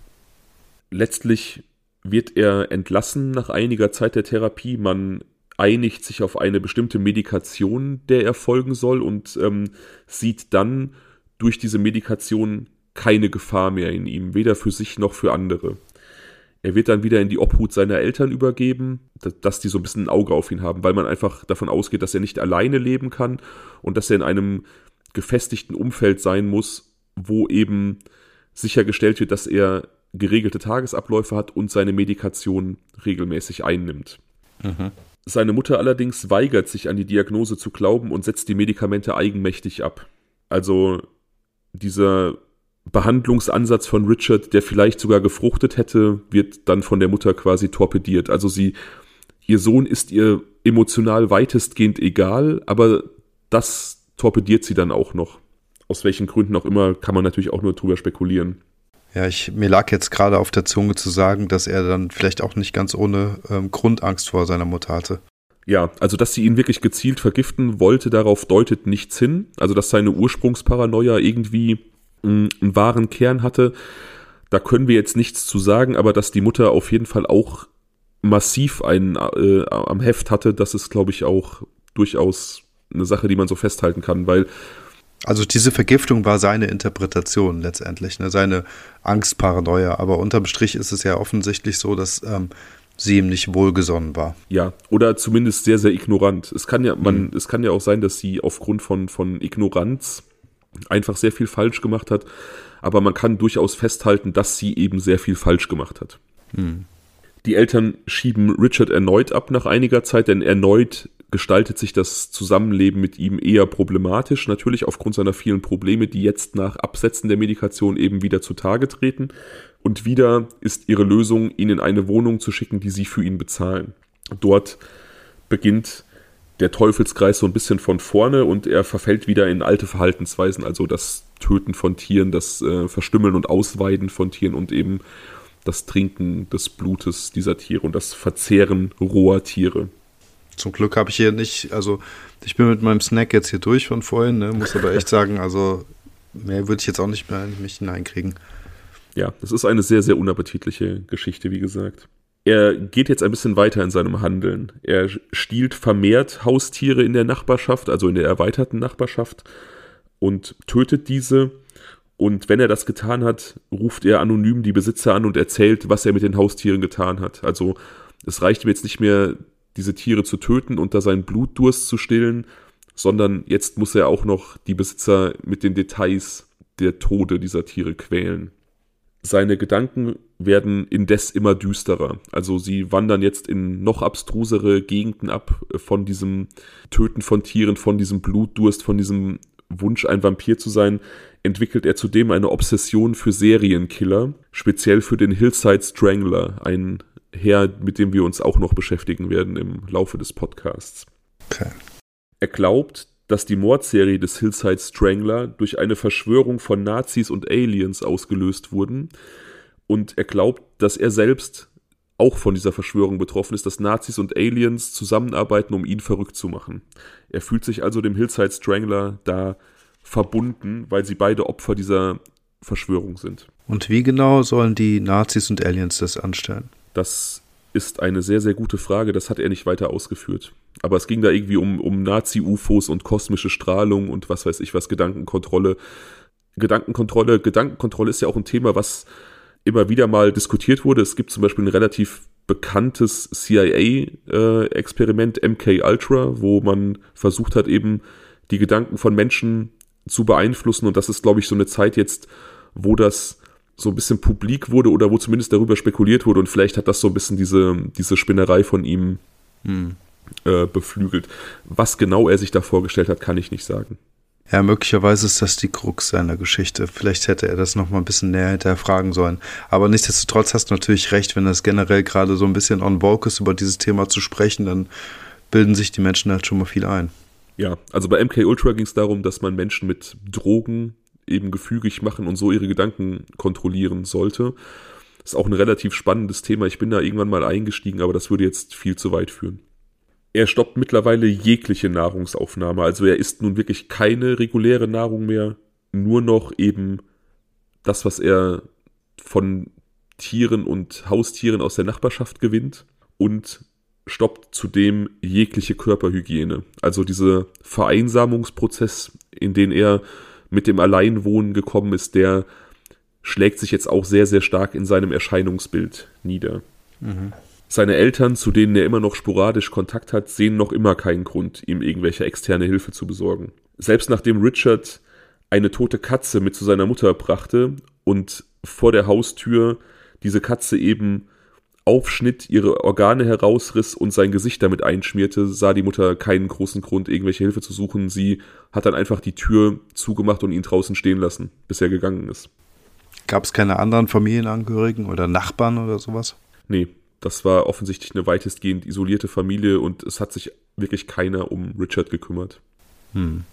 Letztlich wird er entlassen nach einiger Zeit der Therapie. Man einigt sich auf eine bestimmte Medikation, der er folgen soll und ähm, sieht dann durch diese Medikation keine Gefahr mehr in ihm, weder für sich noch für andere. Er wird dann wieder in die Obhut seiner Eltern übergeben, dass die so ein bisschen ein Auge auf ihn haben, weil man einfach davon ausgeht, dass er nicht alleine leben kann und dass er in einem gefestigten Umfeld sein muss, wo eben sichergestellt wird, dass er geregelte Tagesabläufe hat und seine Medikation regelmäßig einnimmt. Mhm. Seine Mutter allerdings weigert sich an die Diagnose zu glauben und setzt die Medikamente eigenmächtig ab. Also dieser Behandlungsansatz von Richard, der vielleicht sogar gefruchtet hätte, wird dann von der Mutter quasi torpediert. Also sie, ihr Sohn ist ihr emotional weitestgehend egal, aber das torpediert sie dann auch noch. Aus welchen Gründen auch immer, kann man natürlich auch nur drüber spekulieren. Ja, ich, mir lag jetzt gerade auf der Zunge zu sagen, dass er dann vielleicht auch nicht ganz ohne ähm, Grundangst vor seiner Mutter hatte. Ja, also dass sie ihn wirklich gezielt vergiften wollte, darauf deutet nichts hin. Also dass seine Ursprungsparanoia irgendwie einen, einen wahren Kern hatte, da können wir jetzt nichts zu sagen, aber dass die Mutter auf jeden Fall auch massiv einen äh, am Heft hatte, das ist, glaube ich, auch durchaus eine Sache, die man so festhalten kann, weil also diese Vergiftung war seine Interpretation letztendlich, ne? seine Angstparanoia. Aber unterm Strich ist es ja offensichtlich so, dass ähm, sie ihm nicht wohlgesonnen war. Ja, oder zumindest sehr, sehr ignorant. Es kann ja, man, mhm. es kann ja auch sein, dass sie aufgrund von, von Ignoranz einfach sehr viel falsch gemacht hat. Aber man kann durchaus festhalten, dass sie eben sehr viel falsch gemacht hat. Mhm. Die Eltern schieben Richard erneut ab nach einiger Zeit, denn erneut gestaltet sich das Zusammenleben mit ihm eher problematisch, natürlich aufgrund seiner vielen Probleme, die jetzt nach Absetzen der Medikation eben wieder zutage treten. Und wieder ist ihre Lösung, ihn in eine Wohnung zu schicken, die sie für ihn bezahlen. Dort beginnt der Teufelskreis so ein bisschen von vorne und er verfällt wieder in alte Verhaltensweisen, also das Töten von Tieren, das äh, Verstümmeln und Ausweiden von Tieren und eben das Trinken des Blutes dieser Tiere und das Verzehren roher Tiere. Zum Glück habe ich hier nicht, also ich bin mit meinem Snack jetzt hier durch von vorhin, ne, muss aber echt sagen, also mehr würde ich jetzt auch nicht mehr in mich hineinkriegen. Ja, das ist eine sehr, sehr unappetitliche Geschichte, wie gesagt. Er geht jetzt ein bisschen weiter in seinem Handeln. Er stiehlt vermehrt Haustiere in der Nachbarschaft, also in der erweiterten Nachbarschaft, und tötet diese. Und wenn er das getan hat, ruft er anonym die Besitzer an und erzählt, was er mit den Haustieren getan hat. Also es reicht ihm jetzt nicht mehr, diese Tiere zu töten und da seinen Blutdurst zu stillen, sondern jetzt muss er auch noch die Besitzer mit den Details der Tode dieser Tiere quälen. Seine Gedanken werden indes immer düsterer. Also sie wandern jetzt in noch abstrusere Gegenden ab von diesem Töten von Tieren, von diesem Blutdurst, von diesem Wunsch, ein Vampir zu sein, entwickelt er zudem eine Obsession für Serienkiller, speziell für den Hillside Strangler, ein her, mit dem wir uns auch noch beschäftigen werden im Laufe des Podcasts. Okay. Er glaubt, dass die Mordserie des Hillside Strangler durch eine Verschwörung von Nazis und Aliens ausgelöst wurden. Und er glaubt, dass er selbst auch von dieser Verschwörung betroffen ist, dass Nazis und Aliens zusammenarbeiten, um ihn verrückt zu machen. Er fühlt sich also dem Hillside Strangler da verbunden, weil sie beide Opfer dieser Verschwörung sind. Und wie genau sollen die Nazis und Aliens das anstellen? Das ist eine sehr, sehr gute Frage. Das hat er nicht weiter ausgeführt. Aber es ging da irgendwie um, um Nazi-UFOs und kosmische Strahlung und was weiß ich was, Gedankenkontrolle. Gedankenkontrolle, Gedankenkontrolle ist ja auch ein Thema, was immer wieder mal diskutiert wurde. Es gibt zum Beispiel ein relativ bekanntes CIA-Experiment, äh, MK Ultra, wo man versucht hat, eben die Gedanken von Menschen zu beeinflussen. Und das ist, glaube ich, so eine Zeit jetzt, wo das so ein bisschen publik wurde oder wo zumindest darüber spekuliert wurde und vielleicht hat das so ein bisschen diese, diese Spinnerei von ihm hm. äh, beflügelt. Was genau er sich da vorgestellt hat, kann ich nicht sagen. Ja, möglicherweise ist das die Krux seiner Geschichte. Vielleicht hätte er das noch mal ein bisschen näher hinterfragen sollen. Aber nichtsdestotrotz hast du natürlich recht, wenn das generell gerade so ein bisschen on vogue ist, über dieses Thema zu sprechen, dann bilden sich die Menschen halt schon mal viel ein. Ja, also bei MK Ultra ging es darum, dass man Menschen mit Drogen eben gefügig machen und so ihre Gedanken kontrollieren sollte. Ist auch ein relativ spannendes Thema. Ich bin da irgendwann mal eingestiegen, aber das würde jetzt viel zu weit führen. Er stoppt mittlerweile jegliche Nahrungsaufnahme. Also er isst nun wirklich keine reguläre Nahrung mehr, nur noch eben das, was er von Tieren und Haustieren aus der Nachbarschaft gewinnt und stoppt zudem jegliche Körperhygiene. Also dieser Vereinsamungsprozess, in den er mit dem Alleinwohnen gekommen ist, der schlägt sich jetzt auch sehr, sehr stark in seinem Erscheinungsbild nieder. Mhm. Seine Eltern, zu denen er immer noch sporadisch Kontakt hat, sehen noch immer keinen Grund, ihm irgendwelche externe Hilfe zu besorgen. Selbst nachdem Richard eine tote Katze mit zu seiner Mutter brachte und vor der Haustür diese Katze eben aufschnitt, ihre Organe herausriss und sein Gesicht damit einschmierte, sah die Mutter keinen großen Grund, irgendwelche Hilfe zu suchen. Sie hat dann einfach die Tür zugemacht und ihn draußen stehen lassen, bis er gegangen ist. Gab es keine anderen Familienangehörigen oder Nachbarn oder sowas? Nee, das war offensichtlich eine weitestgehend isolierte Familie und es hat sich wirklich keiner um Richard gekümmert. Hm.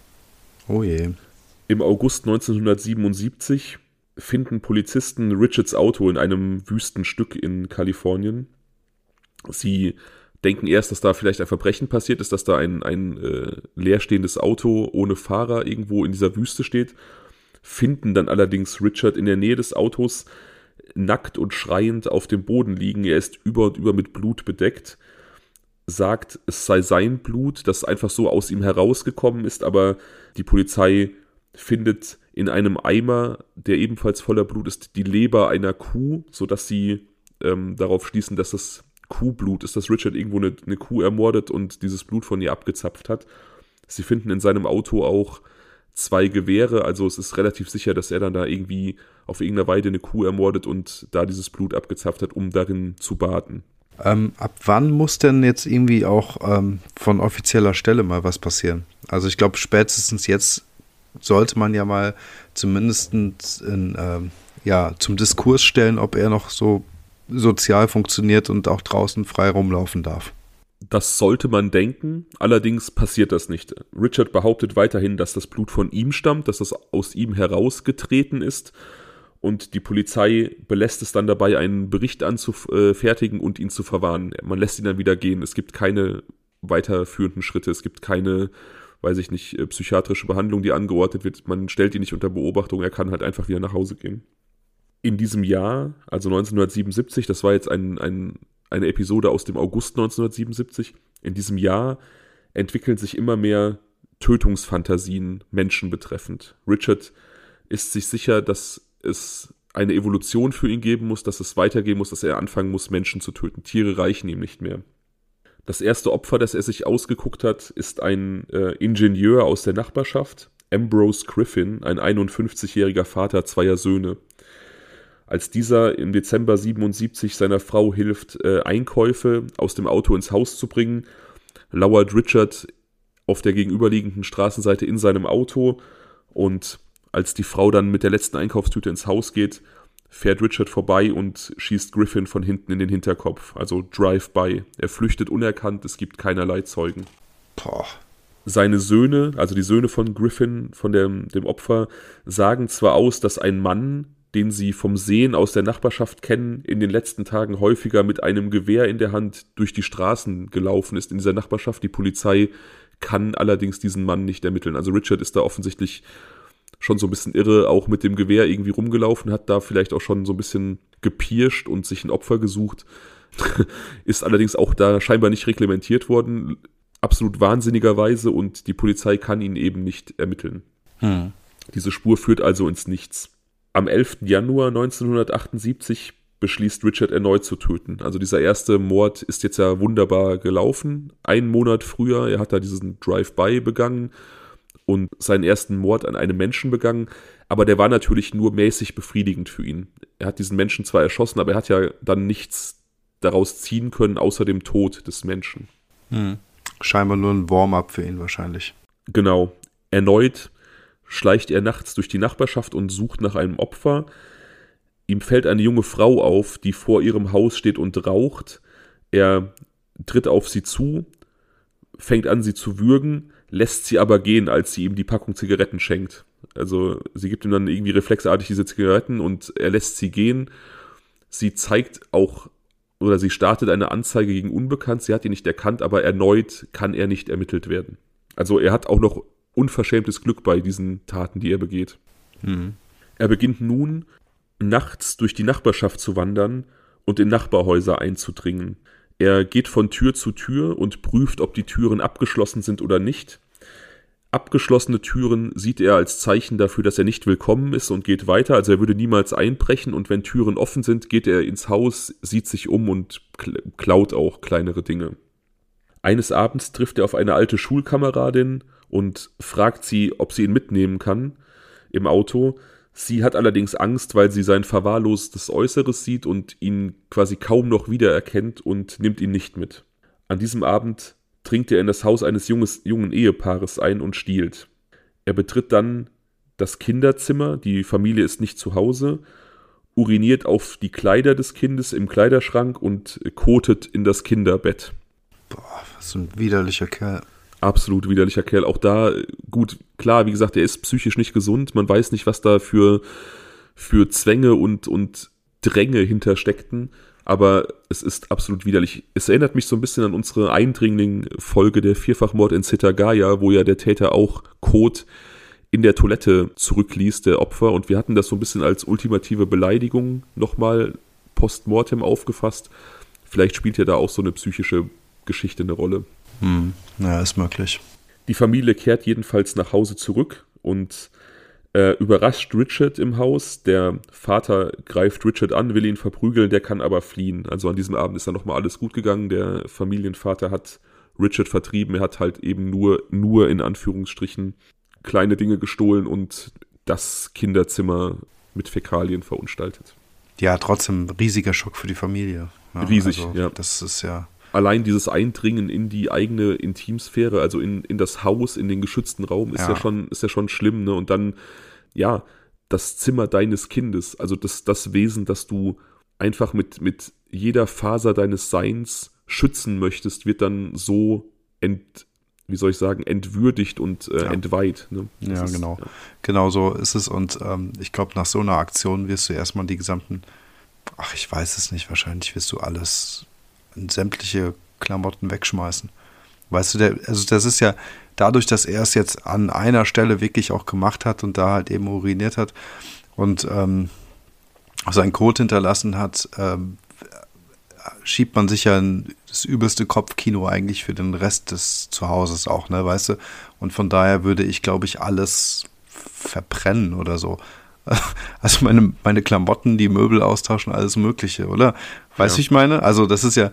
Oh je. Im August 1977 finden Polizisten Richards Auto in einem Wüstenstück in Kalifornien. Sie denken erst, dass da vielleicht ein Verbrechen passiert ist, dass da ein, ein äh, leerstehendes Auto ohne Fahrer irgendwo in dieser Wüste steht, finden dann allerdings Richard in der Nähe des Autos nackt und schreiend auf dem Boden liegen. Er ist über und über mit Blut bedeckt. Sagt, es sei sein Blut, das einfach so aus ihm herausgekommen ist, aber die Polizei findet in einem Eimer, der ebenfalls voller Blut ist, die Leber einer Kuh, sodass sie ähm, darauf schließen, dass das Kuhblut ist, dass Richard irgendwo eine, eine Kuh ermordet und dieses Blut von ihr abgezapft hat. Sie finden in seinem Auto auch zwei Gewehre, also es ist relativ sicher, dass er dann da irgendwie auf irgendeiner Weide eine Kuh ermordet und da dieses Blut abgezapft hat, um darin zu baden. Ähm, ab wann muss denn jetzt irgendwie auch ähm, von offizieller Stelle mal was passieren? Also ich glaube, spätestens jetzt sollte man ja mal zumindest in, ähm, ja, zum Diskurs stellen, ob er noch so sozial funktioniert und auch draußen frei rumlaufen darf. Das sollte man denken, allerdings passiert das nicht. Richard behauptet weiterhin, dass das Blut von ihm stammt, dass das aus ihm herausgetreten ist und die Polizei belässt es dann dabei, einen Bericht anzufertigen und ihn zu verwarnen. Man lässt ihn dann wieder gehen. Es gibt keine weiterführenden Schritte, es gibt keine, weiß ich nicht, äh, psychiatrische Behandlung, die angeordnet wird. Man stellt ihn nicht unter Beobachtung, er kann halt einfach wieder nach Hause gehen. In diesem Jahr, also 1977, das war jetzt ein, ein eine Episode aus dem August 1977. In diesem Jahr entwickeln sich immer mehr Tötungsfantasien Menschen betreffend. Richard ist sich sicher, dass es eine Evolution für ihn geben muss, dass es weitergehen muss, dass er anfangen muss, Menschen zu töten. Tiere reichen ihm nicht mehr. Das erste Opfer, das er sich ausgeguckt hat, ist ein äh, Ingenieur aus der Nachbarschaft, Ambrose Griffin, ein 51-jähriger Vater zweier Söhne. Als dieser im Dezember 77 seiner Frau hilft, äh, Einkäufe aus dem Auto ins Haus zu bringen, lauert Richard auf der gegenüberliegenden Straßenseite in seinem Auto und als die Frau dann mit der letzten Einkaufstüte ins Haus geht, fährt Richard vorbei und schießt Griffin von hinten in den Hinterkopf, also Drive-by. Er flüchtet unerkannt, es gibt keinerlei Zeugen. Boah. Seine Söhne, also die Söhne von Griffin, von dem, dem Opfer, sagen zwar aus, dass ein Mann den sie vom Sehen aus der Nachbarschaft kennen, in den letzten Tagen häufiger mit einem Gewehr in der Hand durch die Straßen gelaufen ist in dieser Nachbarschaft. Die Polizei kann allerdings diesen Mann nicht ermitteln. Also Richard ist da offensichtlich schon so ein bisschen irre, auch mit dem Gewehr irgendwie rumgelaufen, hat da vielleicht auch schon so ein bisschen gepirscht und sich ein Opfer gesucht. ist allerdings auch da scheinbar nicht reglementiert worden, absolut wahnsinnigerweise und die Polizei kann ihn eben nicht ermitteln. Hm. Diese Spur führt also ins Nichts. Am 11. Januar 1978 beschließt Richard erneut zu töten. Also dieser erste Mord ist jetzt ja wunderbar gelaufen. Einen Monat früher, er hat da diesen Drive-by begangen und seinen ersten Mord an einem Menschen begangen, aber der war natürlich nur mäßig befriedigend für ihn. Er hat diesen Menschen zwar erschossen, aber er hat ja dann nichts daraus ziehen können, außer dem Tod des Menschen. Hm. Scheinbar nur ein Warm-up für ihn wahrscheinlich. Genau. Erneut schleicht er nachts durch die Nachbarschaft und sucht nach einem Opfer. Ihm fällt eine junge Frau auf, die vor ihrem Haus steht und raucht. Er tritt auf sie zu, fängt an, sie zu würgen, lässt sie aber gehen, als sie ihm die Packung Zigaretten schenkt. Also sie gibt ihm dann irgendwie reflexartig diese Zigaretten und er lässt sie gehen. Sie zeigt auch oder sie startet eine Anzeige gegen Unbekannt. Sie hat ihn nicht erkannt, aber erneut kann er nicht ermittelt werden. Also er hat auch noch unverschämtes Glück bei diesen Taten, die er begeht. Mhm. Er beginnt nun nachts durch die Nachbarschaft zu wandern und in Nachbarhäuser einzudringen. Er geht von Tür zu Tür und prüft, ob die Türen abgeschlossen sind oder nicht. Abgeschlossene Türen sieht er als Zeichen dafür, dass er nicht willkommen ist und geht weiter. Also er würde niemals einbrechen und wenn Türen offen sind, geht er ins Haus, sieht sich um und klaut auch kleinere Dinge. Eines Abends trifft er auf eine alte Schulkameradin und fragt sie, ob sie ihn mitnehmen kann im Auto. Sie hat allerdings Angst, weil sie sein verwahrlostes Äußeres sieht und ihn quasi kaum noch wiedererkennt und nimmt ihn nicht mit. An diesem Abend dringt er in das Haus eines junges, jungen Ehepaares ein und stiehlt. Er betritt dann das Kinderzimmer, die Familie ist nicht zu Hause, uriniert auf die Kleider des Kindes im Kleiderschrank und kotet in das Kinderbett. Boah, was ein widerlicher Kerl. Absolut widerlicher Kerl. Auch da, gut, klar, wie gesagt, er ist psychisch nicht gesund. Man weiß nicht, was da für, für Zwänge und, und Dränge hintersteckten aber es ist absolut widerlich. Es erinnert mich so ein bisschen an unsere Eindringling-Folge der Vierfachmord in Zittagaya, wo ja der Täter auch Kot in der Toilette zurückließ, der Opfer. Und wir hatten das so ein bisschen als ultimative Beleidigung nochmal postmortem aufgefasst. Vielleicht spielt ja da auch so eine psychische Geschichte eine Rolle. Hm, ja, ist möglich. Die Familie kehrt jedenfalls nach Hause zurück und äh, überrascht Richard im Haus. Der Vater greift Richard an, will ihn verprügeln, der kann aber fliehen. Also an diesem Abend ist dann nochmal alles gut gegangen. Der Familienvater hat Richard vertrieben. Er hat halt eben nur, nur in Anführungsstrichen kleine Dinge gestohlen und das Kinderzimmer mit Fäkalien verunstaltet. Ja, trotzdem riesiger Schock für die Familie. Ja, Riesig, also, ja. Das ist ja. Allein dieses Eindringen in die eigene Intimsphäre, also in, in das Haus, in den geschützten Raum, ist ja, ja schon, ist ja schon schlimm, ne? Und dann ja, das Zimmer deines Kindes, also das, das Wesen, das du einfach mit, mit jeder Faser deines Seins schützen möchtest, wird dann so ent, wie soll ich sagen, entwürdigt und äh, ja. entweiht. Ne? Ja, ist, genau. Ja. Genau so ist es. Und ähm, ich glaube, nach so einer Aktion wirst du erstmal die gesamten, ach, ich weiß es nicht, wahrscheinlich wirst du alles, sämtliche Klamotten wegschmeißen. Weißt du, der, also das ist ja dadurch, dass er es jetzt an einer Stelle wirklich auch gemacht hat und da halt eben uriniert hat und ähm, sein Code hinterlassen hat, ähm, schiebt man sich ja das übelste Kopfkino eigentlich für den Rest des Zuhauses auch, ne, weißt du? Und von daher würde ich, glaube ich, alles verbrennen oder so. Also meine, meine Klamotten, die Möbel austauschen, alles Mögliche, oder? Weißt du, ja. ich meine? Also das ist ja,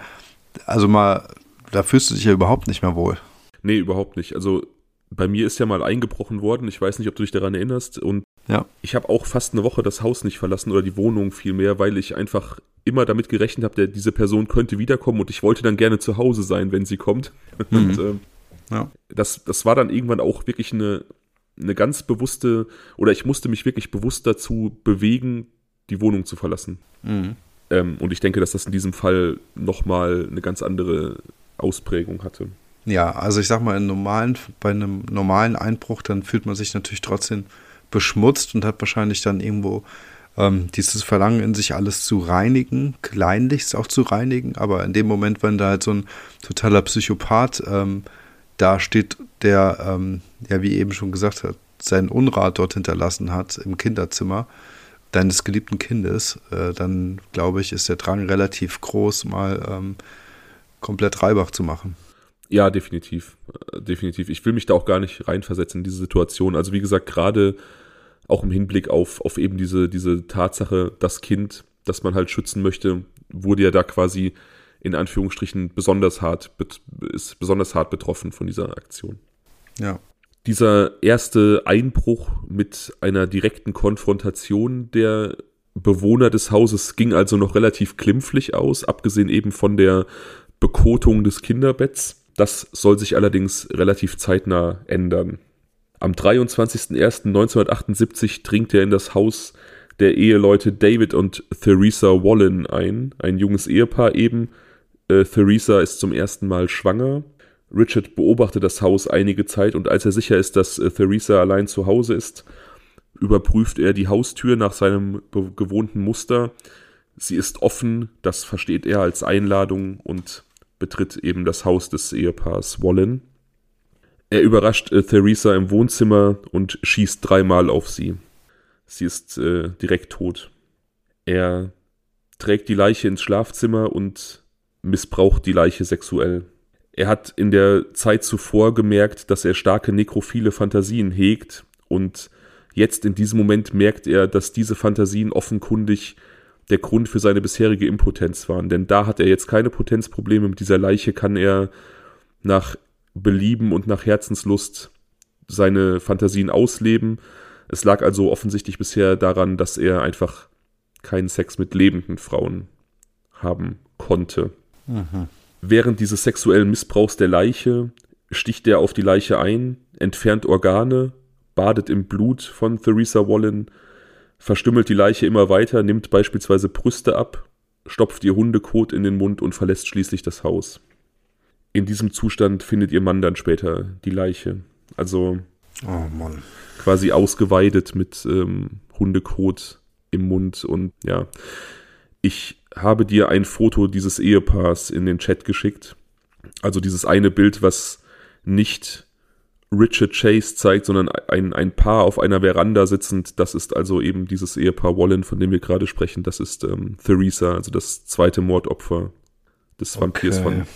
also mal da fühlst du dich ja überhaupt nicht mehr wohl. Nee, überhaupt nicht. Also bei mir ist ja mal eingebrochen worden. Ich weiß nicht, ob du dich daran erinnerst. Und ja. ich habe auch fast eine Woche das Haus nicht verlassen oder die Wohnung vielmehr, weil ich einfach immer damit gerechnet habe, diese Person könnte wiederkommen und ich wollte dann gerne zu Hause sein, wenn sie kommt. Mhm. Und äh, ja. das, das war dann irgendwann auch wirklich eine, eine ganz bewusste, oder ich musste mich wirklich bewusst dazu bewegen, die Wohnung zu verlassen. Mhm. Ähm, und ich denke, dass das in diesem Fall nochmal eine ganz andere Ausprägung hatte. Ja, also ich sag mal, normalen, bei einem normalen Einbruch, dann fühlt man sich natürlich trotzdem beschmutzt und hat wahrscheinlich dann irgendwo ähm, dieses Verlangen in sich alles zu reinigen, kleinlichst auch zu reinigen, aber in dem Moment, wenn da halt so ein totaler Psychopath ähm, da steht, der, ähm, ja, wie eben schon gesagt hat, sein Unrat dort hinterlassen hat im Kinderzimmer deines geliebten Kindes, äh, dann glaube ich, ist der Drang relativ groß, mal ähm, komplett Reibach zu machen. Ja, definitiv. Äh, definitiv. Ich will mich da auch gar nicht reinversetzen in diese Situation. Also wie gesagt, gerade auch im Hinblick auf, auf eben diese, diese Tatsache, das Kind, das man halt schützen möchte, wurde ja da quasi in Anführungsstrichen besonders hart, ist besonders hart betroffen von dieser Aktion. Ja. Dieser erste Einbruch mit einer direkten Konfrontation der Bewohner des Hauses ging also noch relativ klimpflich aus, abgesehen eben von der Bekotung des Kinderbetts. Das soll sich allerdings relativ zeitnah ändern. Am 23.01.1978 dringt er in das Haus der Eheleute David und Theresa Wallen ein, ein junges Ehepaar eben. Äh, Theresa ist zum ersten Mal schwanger. Richard beobachtet das Haus einige Zeit und als er sicher ist, dass äh, Theresa allein zu Hause ist, überprüft er die Haustür nach seinem gewohnten Muster. Sie ist offen, das versteht er als Einladung und betritt eben das Haus des Ehepaars Wallen. Er überrascht äh, Theresa im Wohnzimmer und schießt dreimal auf sie. Sie ist äh, direkt tot. Er trägt die Leiche ins Schlafzimmer und missbraucht die Leiche sexuell. Er hat in der Zeit zuvor gemerkt, dass er starke nekrophile Fantasien hegt und jetzt in diesem Moment merkt er, dass diese Fantasien offenkundig der Grund für seine bisherige Impotenz waren. Denn da hat er jetzt keine Potenzprobleme. Mit dieser Leiche kann er nach Belieben und nach Herzenslust seine Fantasien ausleben es lag also offensichtlich bisher daran, dass er einfach keinen Sex mit lebenden Frauen haben konnte. Mhm. Während dieses sexuellen Missbrauchs der Leiche sticht er auf die Leiche ein, entfernt Organe, badet im Blut von Theresa Wallen, verstümmelt die Leiche immer weiter, nimmt beispielsweise Brüste ab, stopft ihr Hundekot in den Mund und verlässt schließlich das Haus. In diesem Zustand findet ihr Mann dann später die Leiche. Also. Oh Mann quasi ausgeweidet mit ähm, Hundekot im Mund und ja. Ich habe dir ein Foto dieses Ehepaars in den Chat geschickt. Also dieses eine Bild, was nicht Richard Chase zeigt, sondern ein, ein Paar auf einer Veranda sitzend. Das ist also eben dieses Ehepaar Wallen, von dem wir gerade sprechen. Das ist ähm, Theresa, also das zweite Mordopfer des Vampirs okay. von.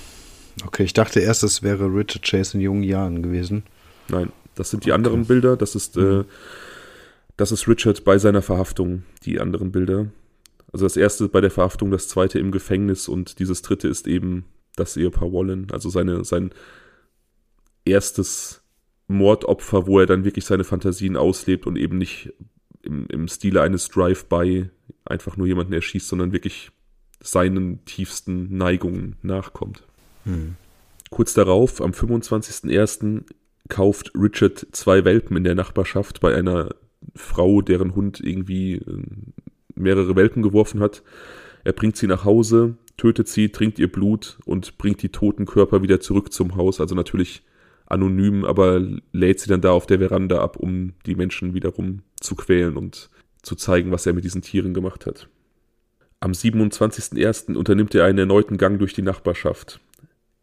Okay, ich dachte erst, es wäre Richard Chase in jungen Jahren gewesen. Nein. Das sind die okay. anderen Bilder. Das ist, mhm. äh, das ist Richard bei seiner Verhaftung, die anderen Bilder. Also das erste bei der Verhaftung, das zweite im Gefängnis und dieses dritte ist eben das Ehepaar Wallen, also seine, sein erstes Mordopfer, wo er dann wirklich seine Fantasien auslebt und eben nicht im, im Stile eines Drive-by einfach nur jemanden erschießt, sondern wirklich seinen tiefsten Neigungen nachkommt. Hm. Kurz darauf, am 25.01., kauft Richard zwei Welpen in der Nachbarschaft bei einer Frau, deren Hund irgendwie äh, mehrere Welpen geworfen hat. Er bringt sie nach Hause, tötet sie, trinkt ihr Blut und bringt die toten Körper wieder zurück zum Haus. Also natürlich anonym, aber lädt sie dann da auf der Veranda ab, um die Menschen wiederum zu quälen und zu zeigen, was er mit diesen Tieren gemacht hat. Am 27.01. unternimmt er einen erneuten Gang durch die Nachbarschaft.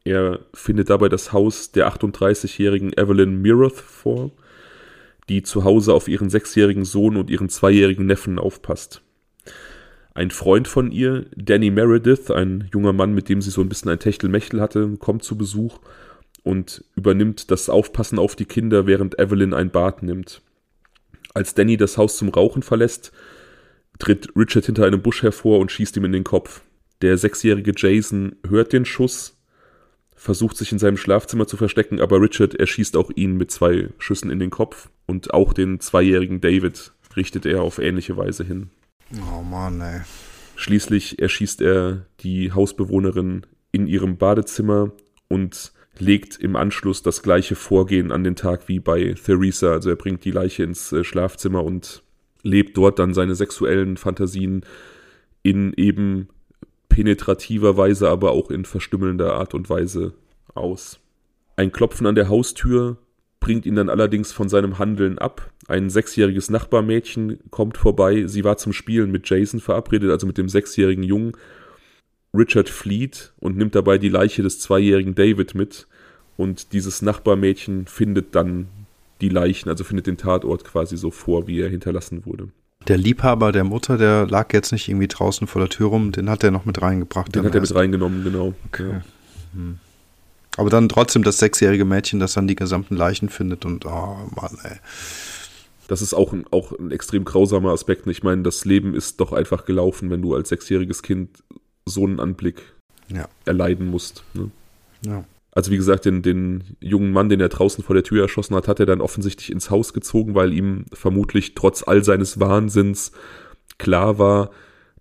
Er findet dabei das Haus der 38-jährigen Evelyn Miroth vor, die zu Hause auf ihren sechsjährigen Sohn und ihren zweijährigen Neffen aufpasst. Ein Freund von ihr, Danny Meredith, ein junger Mann, mit dem sie so ein bisschen ein Techtelmechtel hatte, kommt zu Besuch und übernimmt das Aufpassen auf die Kinder, während Evelyn ein Bad nimmt. Als Danny das Haus zum Rauchen verlässt, tritt Richard hinter einem Busch hervor und schießt ihm in den Kopf. Der sechsjährige Jason hört den Schuss, versucht sich in seinem Schlafzimmer zu verstecken, aber Richard erschießt auch ihn mit zwei Schüssen in den Kopf und auch den zweijährigen David richtet er auf ähnliche Weise hin. Oh Mann, ey. Schließlich erschießt er die Hausbewohnerin in ihrem Badezimmer und legt im Anschluss das gleiche Vorgehen an den Tag wie bei Theresa. Also er bringt die Leiche ins äh, Schlafzimmer und lebt dort dann seine sexuellen Fantasien in eben penetrativer Weise, aber auch in verstümmelnder Art und Weise aus. Ein Klopfen an der Haustür bringt ihn dann allerdings von seinem Handeln ab. Ein sechsjähriges Nachbarmädchen kommt vorbei. Sie war zum Spielen mit Jason verabredet, also mit dem sechsjährigen Jungen. Richard flieht und nimmt dabei die Leiche des zweijährigen David mit. Und dieses Nachbarmädchen findet dann die Leichen, also findet den Tatort quasi so vor, wie er hinterlassen wurde. Der Liebhaber der Mutter, der lag jetzt nicht irgendwie draußen vor der Tür rum, den hat er noch mit reingebracht. Den hat er mit reingenommen, genau. Okay. Ja. Hm. Aber dann trotzdem das sechsjährige Mädchen, das dann die gesamten Leichen findet und oh Mann, ey. Das ist auch ein, auch ein extrem grausamer Aspekt. Ich meine, das Leben ist doch einfach gelaufen, wenn du als sechsjähriges Kind so einen Anblick ja. erleiden musst. Ne? Ja. Also wie gesagt, den, den jungen Mann, den er draußen vor der Tür erschossen hat, hat er dann offensichtlich ins Haus gezogen, weil ihm vermutlich trotz all seines Wahnsinns klar war,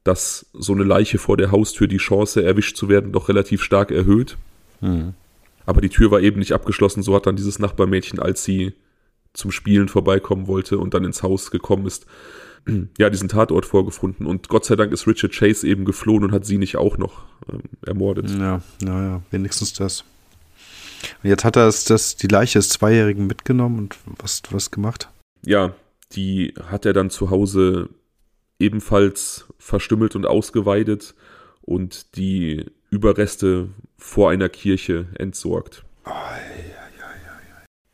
dass so eine Leiche vor der Haustür die Chance, erwischt zu werden, doch relativ stark erhöht. Mhm. Aber die Tür war eben nicht abgeschlossen, so hat dann dieses Nachbarmädchen, als sie zum Spielen vorbeikommen wollte und dann ins Haus gekommen ist, ja, diesen Tatort vorgefunden. Und Gott sei Dank ist Richard Chase eben geflohen und hat sie nicht auch noch ähm, ermordet. Ja, naja, wenigstens das. Und jetzt hat er es, das, die Leiche des Zweijährigen mitgenommen und was, was gemacht? Ja, die hat er dann zu Hause ebenfalls verstümmelt und ausgeweidet und die Überreste vor einer Kirche entsorgt. Oh,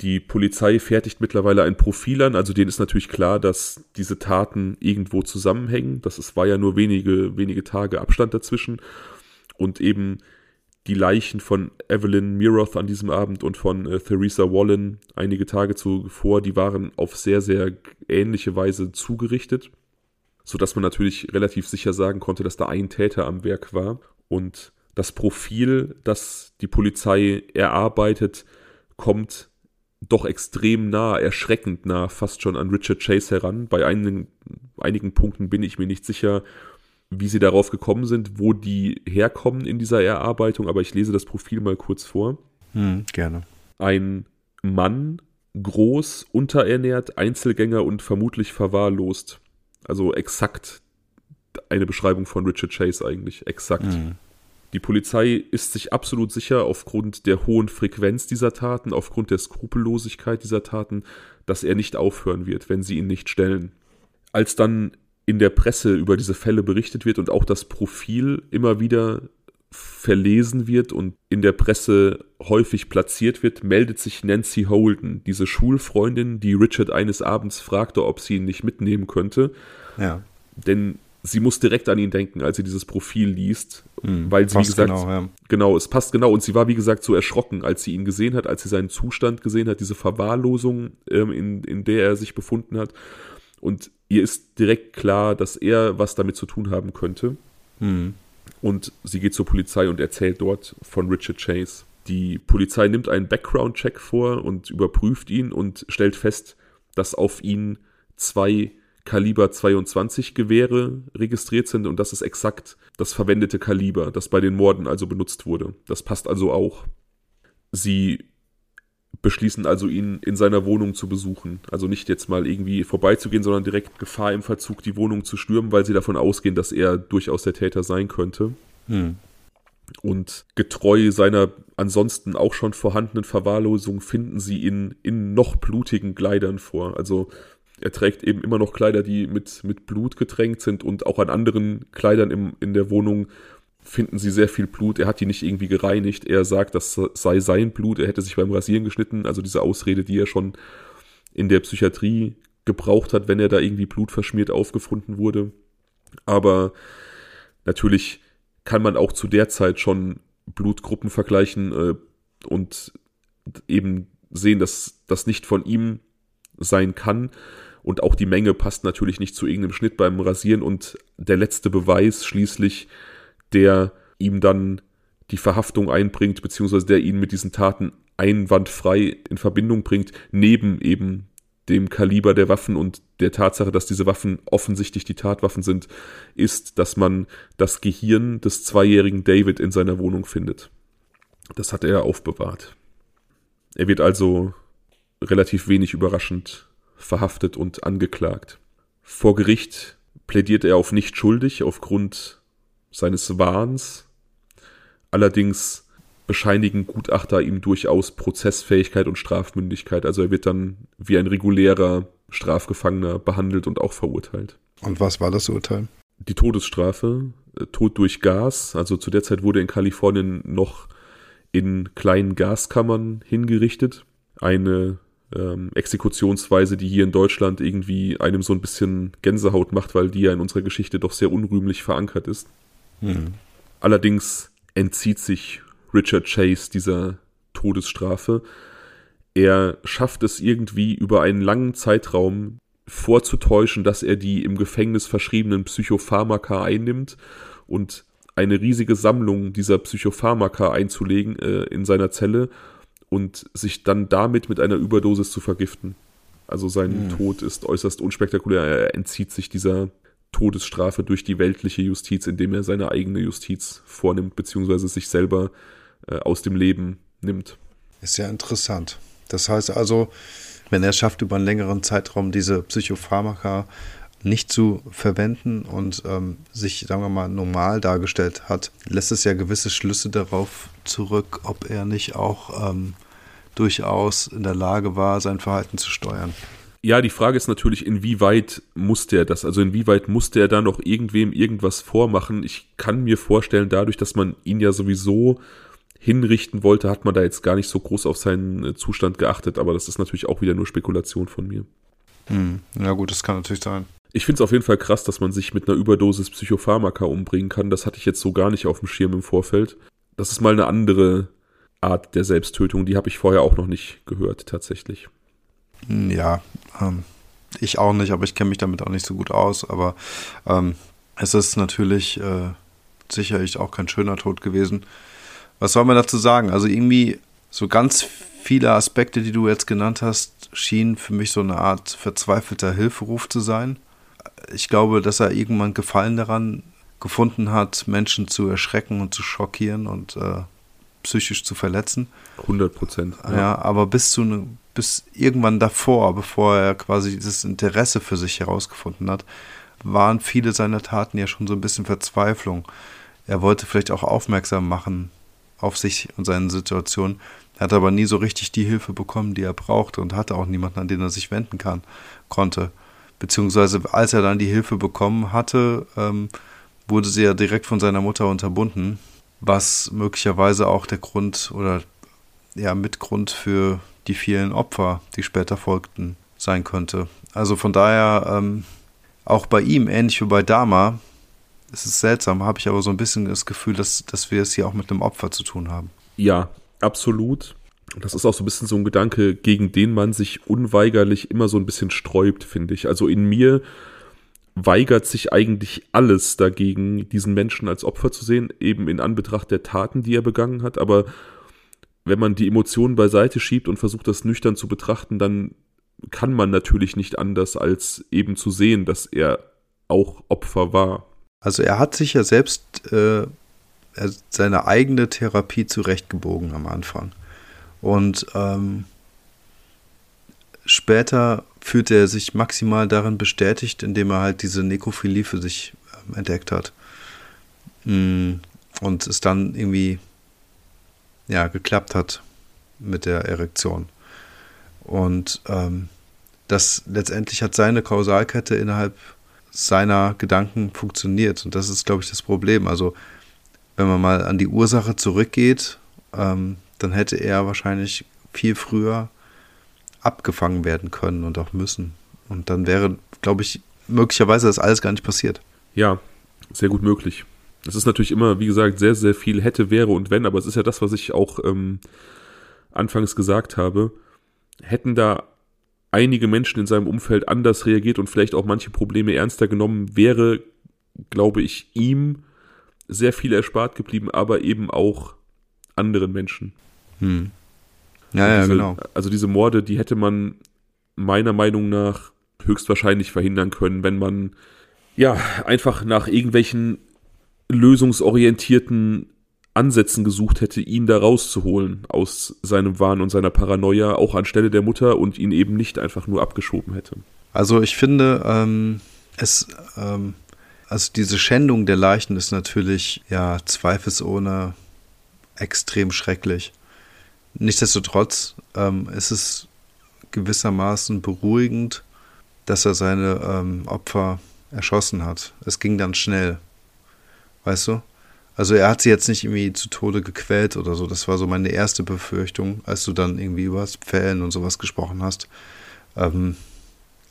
die Polizei fertigt mittlerweile ein Profil an, also denen ist natürlich klar, dass diese Taten irgendwo zusammenhängen. Das ist, war ja nur wenige, wenige Tage Abstand dazwischen. Und eben die Leichen von Evelyn Miroth an diesem Abend und von äh, Theresa Wallen einige Tage zuvor, die waren auf sehr, sehr ähnliche Weise zugerichtet, sodass man natürlich relativ sicher sagen konnte, dass da ein Täter am Werk war. Und das Profil, das die Polizei erarbeitet, kommt doch extrem nah, erschreckend nah, fast schon an Richard Chase heran. Bei einigen, einigen Punkten bin ich mir nicht sicher, wie sie darauf gekommen sind, wo die herkommen in dieser Erarbeitung, aber ich lese das Profil mal kurz vor. Hm, gerne. Ein Mann, groß, unterernährt, Einzelgänger und vermutlich verwahrlost. Also exakt eine Beschreibung von Richard Chase eigentlich, exakt. Hm. Die Polizei ist sich absolut sicher aufgrund der hohen Frequenz dieser Taten, aufgrund der Skrupellosigkeit dieser Taten, dass er nicht aufhören wird, wenn sie ihn nicht stellen. Als dann in der Presse über diese Fälle berichtet wird und auch das Profil immer wieder verlesen wird und in der Presse häufig platziert wird, meldet sich Nancy Holden, diese Schulfreundin, die Richard eines Abends fragte, ob sie ihn nicht mitnehmen könnte. Ja. Denn sie muss direkt an ihn denken, als sie dieses Profil liest, hm, weil sie, wie gesagt, genau, ja. genau, es passt genau. Und sie war, wie gesagt, so erschrocken, als sie ihn gesehen hat, als sie seinen Zustand gesehen hat, diese Verwahrlosung, ähm, in, in der er sich befunden hat. Und ihr ist direkt klar, dass er was damit zu tun haben könnte. Hm. Und sie geht zur Polizei und erzählt dort von Richard Chase. Die Polizei nimmt einen Background-Check vor und überprüft ihn und stellt fest, dass auf ihn zwei Kaliber 22 Gewehre registriert sind und das ist exakt das verwendete Kaliber, das bei den Morden also benutzt wurde. Das passt also auch. Sie beschließen also, ihn in seiner Wohnung zu besuchen. Also nicht jetzt mal irgendwie vorbeizugehen, sondern direkt Gefahr im Verzug, die Wohnung zu stürmen, weil sie davon ausgehen, dass er durchaus der Täter sein könnte. Hm. Und getreu seiner ansonsten auch schon vorhandenen Verwahrlosung finden sie ihn in noch blutigen Kleidern vor. Also er trägt eben immer noch Kleider, die mit, mit Blut getränkt sind und auch an anderen Kleidern im, in der Wohnung finden sie sehr viel Blut. Er hat die nicht irgendwie gereinigt. Er sagt, das sei sein Blut. Er hätte sich beim Rasieren geschnitten. Also diese Ausrede, die er schon in der Psychiatrie gebraucht hat, wenn er da irgendwie blutverschmiert aufgefunden wurde. Aber natürlich kann man auch zu der Zeit schon Blutgruppen vergleichen äh, und eben sehen, dass das nicht von ihm sein kann. Und auch die Menge passt natürlich nicht zu irgendeinem Schnitt beim Rasieren. Und der letzte Beweis schließlich, der ihm dann die Verhaftung einbringt, beziehungsweise der ihn mit diesen Taten einwandfrei in Verbindung bringt, neben eben dem Kaliber der Waffen und der Tatsache, dass diese Waffen offensichtlich die Tatwaffen sind, ist, dass man das Gehirn des zweijährigen David in seiner Wohnung findet. Das hat er aufbewahrt. Er wird also relativ wenig überraschend verhaftet und angeklagt. Vor Gericht plädiert er auf nicht schuldig aufgrund seines Wahns. Allerdings bescheinigen Gutachter ihm durchaus Prozessfähigkeit und Strafmündigkeit. Also er wird dann wie ein regulärer Strafgefangener behandelt und auch verurteilt. Und was war das Urteil? Die Todesstrafe, äh, Tod durch Gas. Also zu der Zeit wurde in Kalifornien noch in kleinen Gaskammern hingerichtet. Eine ähm, Exekutionsweise, die hier in Deutschland irgendwie einem so ein bisschen Gänsehaut macht, weil die ja in unserer Geschichte doch sehr unrühmlich verankert ist. Mhm. Allerdings entzieht sich Richard Chase dieser Todesstrafe. Er schafft es irgendwie über einen langen Zeitraum vorzutäuschen, dass er die im Gefängnis verschriebenen Psychopharmaka einnimmt und eine riesige Sammlung dieser Psychopharmaka einzulegen äh, in seiner Zelle und sich dann damit mit einer Überdosis zu vergiften. Also sein mhm. Tod ist äußerst unspektakulär. Er entzieht sich dieser Todesstrafe durch die weltliche Justiz, indem er seine eigene Justiz vornimmt, beziehungsweise sich selber äh, aus dem Leben nimmt. Ist ja interessant. Das heißt also, wenn er es schafft, über einen längeren Zeitraum diese Psychopharmaka nicht zu verwenden und ähm, sich, sagen wir mal, normal dargestellt hat, lässt es ja gewisse Schlüsse darauf zurück, ob er nicht auch ähm, durchaus in der Lage war, sein Verhalten zu steuern. Ja, die Frage ist natürlich, inwieweit muss der das? Also inwieweit muss der da noch irgendwem irgendwas vormachen? Ich kann mir vorstellen, dadurch, dass man ihn ja sowieso hinrichten wollte, hat man da jetzt gar nicht so groß auf seinen äh, Zustand geachtet, aber das ist natürlich auch wieder nur Spekulation von mir. Hm. Ja gut, das kann natürlich sein. Ich finde es auf jeden Fall krass, dass man sich mit einer Überdosis Psychopharmaka umbringen kann. Das hatte ich jetzt so gar nicht auf dem Schirm im Vorfeld. Das ist mal eine andere Art der Selbsttötung. Die habe ich vorher auch noch nicht gehört, tatsächlich. Hm, ja, ähm, ich auch nicht, aber ich kenne mich damit auch nicht so gut aus. Aber ähm, es ist natürlich äh, sicherlich auch kein schöner Tod gewesen. Was soll man dazu sagen? Also irgendwie so ganz viele Aspekte, die du jetzt genannt hast, schienen für mich so eine Art verzweifelter Hilferuf zu sein ich glaube, dass er irgendwann Gefallen daran gefunden hat, Menschen zu erschrecken und zu schockieren und äh, psychisch zu verletzen. 100 Prozent. Ja. ja. aber bis zu ne, bis irgendwann davor, bevor er quasi dieses Interesse für sich herausgefunden hat, waren viele seiner Taten ja schon so ein bisschen Verzweiflung. Er wollte vielleicht auch aufmerksam machen auf sich und seine Situation, hat aber nie so richtig die Hilfe bekommen, die er brauchte und hatte auch niemanden, an den er sich wenden kann, konnte beziehungsweise als er dann die Hilfe bekommen hatte, ähm, wurde sie ja direkt von seiner Mutter unterbunden, was möglicherweise auch der Grund oder ja Mitgrund für die vielen Opfer, die später folgten, sein könnte. Also von daher ähm, auch bei ihm, ähnlich wie bei Dama, es ist seltsam, habe ich aber so ein bisschen das Gefühl, dass, dass wir es hier auch mit einem Opfer zu tun haben. Ja, absolut. Das ist auch so ein bisschen so ein Gedanke, gegen den man sich unweigerlich immer so ein bisschen sträubt, finde ich. Also in mir weigert sich eigentlich alles dagegen, diesen Menschen als Opfer zu sehen, eben in Anbetracht der Taten, die er begangen hat. Aber wenn man die Emotionen beiseite schiebt und versucht, das nüchtern zu betrachten, dann kann man natürlich nicht anders, als eben zu sehen, dass er auch Opfer war. Also er hat sich ja selbst äh, seine eigene Therapie zurechtgebogen am Anfang. Und ähm, später fühlte er sich maximal darin bestätigt, indem er halt diese Nekrophilie für sich ähm, entdeckt hat. Mm, und es dann irgendwie ja, geklappt hat mit der Erektion. Und ähm, das letztendlich hat seine Kausalkette innerhalb seiner Gedanken funktioniert. Und das ist, glaube ich, das Problem. Also, wenn man mal an die Ursache zurückgeht, ähm, dann hätte er wahrscheinlich viel früher abgefangen werden können und auch müssen. Und dann wäre, glaube ich, möglicherweise das alles gar nicht passiert. Ja, sehr gut möglich. Es ist natürlich immer, wie gesagt, sehr, sehr viel hätte, wäre und wenn, aber es ist ja das, was ich auch ähm, anfangs gesagt habe. Hätten da einige Menschen in seinem Umfeld anders reagiert und vielleicht auch manche Probleme ernster genommen, wäre, glaube ich, ihm sehr viel erspart geblieben, aber eben auch anderen Menschen. Hm. Ja, ja, genau. Also diese Morde, die hätte man meiner Meinung nach höchstwahrscheinlich verhindern können, wenn man ja einfach nach irgendwelchen lösungsorientierten Ansätzen gesucht hätte, ihn da rauszuholen aus seinem Wahn und seiner Paranoia, auch anstelle der Mutter und ihn eben nicht einfach nur abgeschoben hätte. Also ich finde, ähm, es, ähm, also diese Schändung der Leichen ist natürlich ja zweifelsohne extrem schrecklich. Nichtsdestotrotz ähm, ist es gewissermaßen beruhigend, dass er seine ähm, Opfer erschossen hat. Es ging dann schnell. Weißt du? Also er hat sie jetzt nicht irgendwie zu Tode gequält oder so. Das war so meine erste Befürchtung, als du dann irgendwie über das Pfählen und sowas gesprochen hast. Ähm,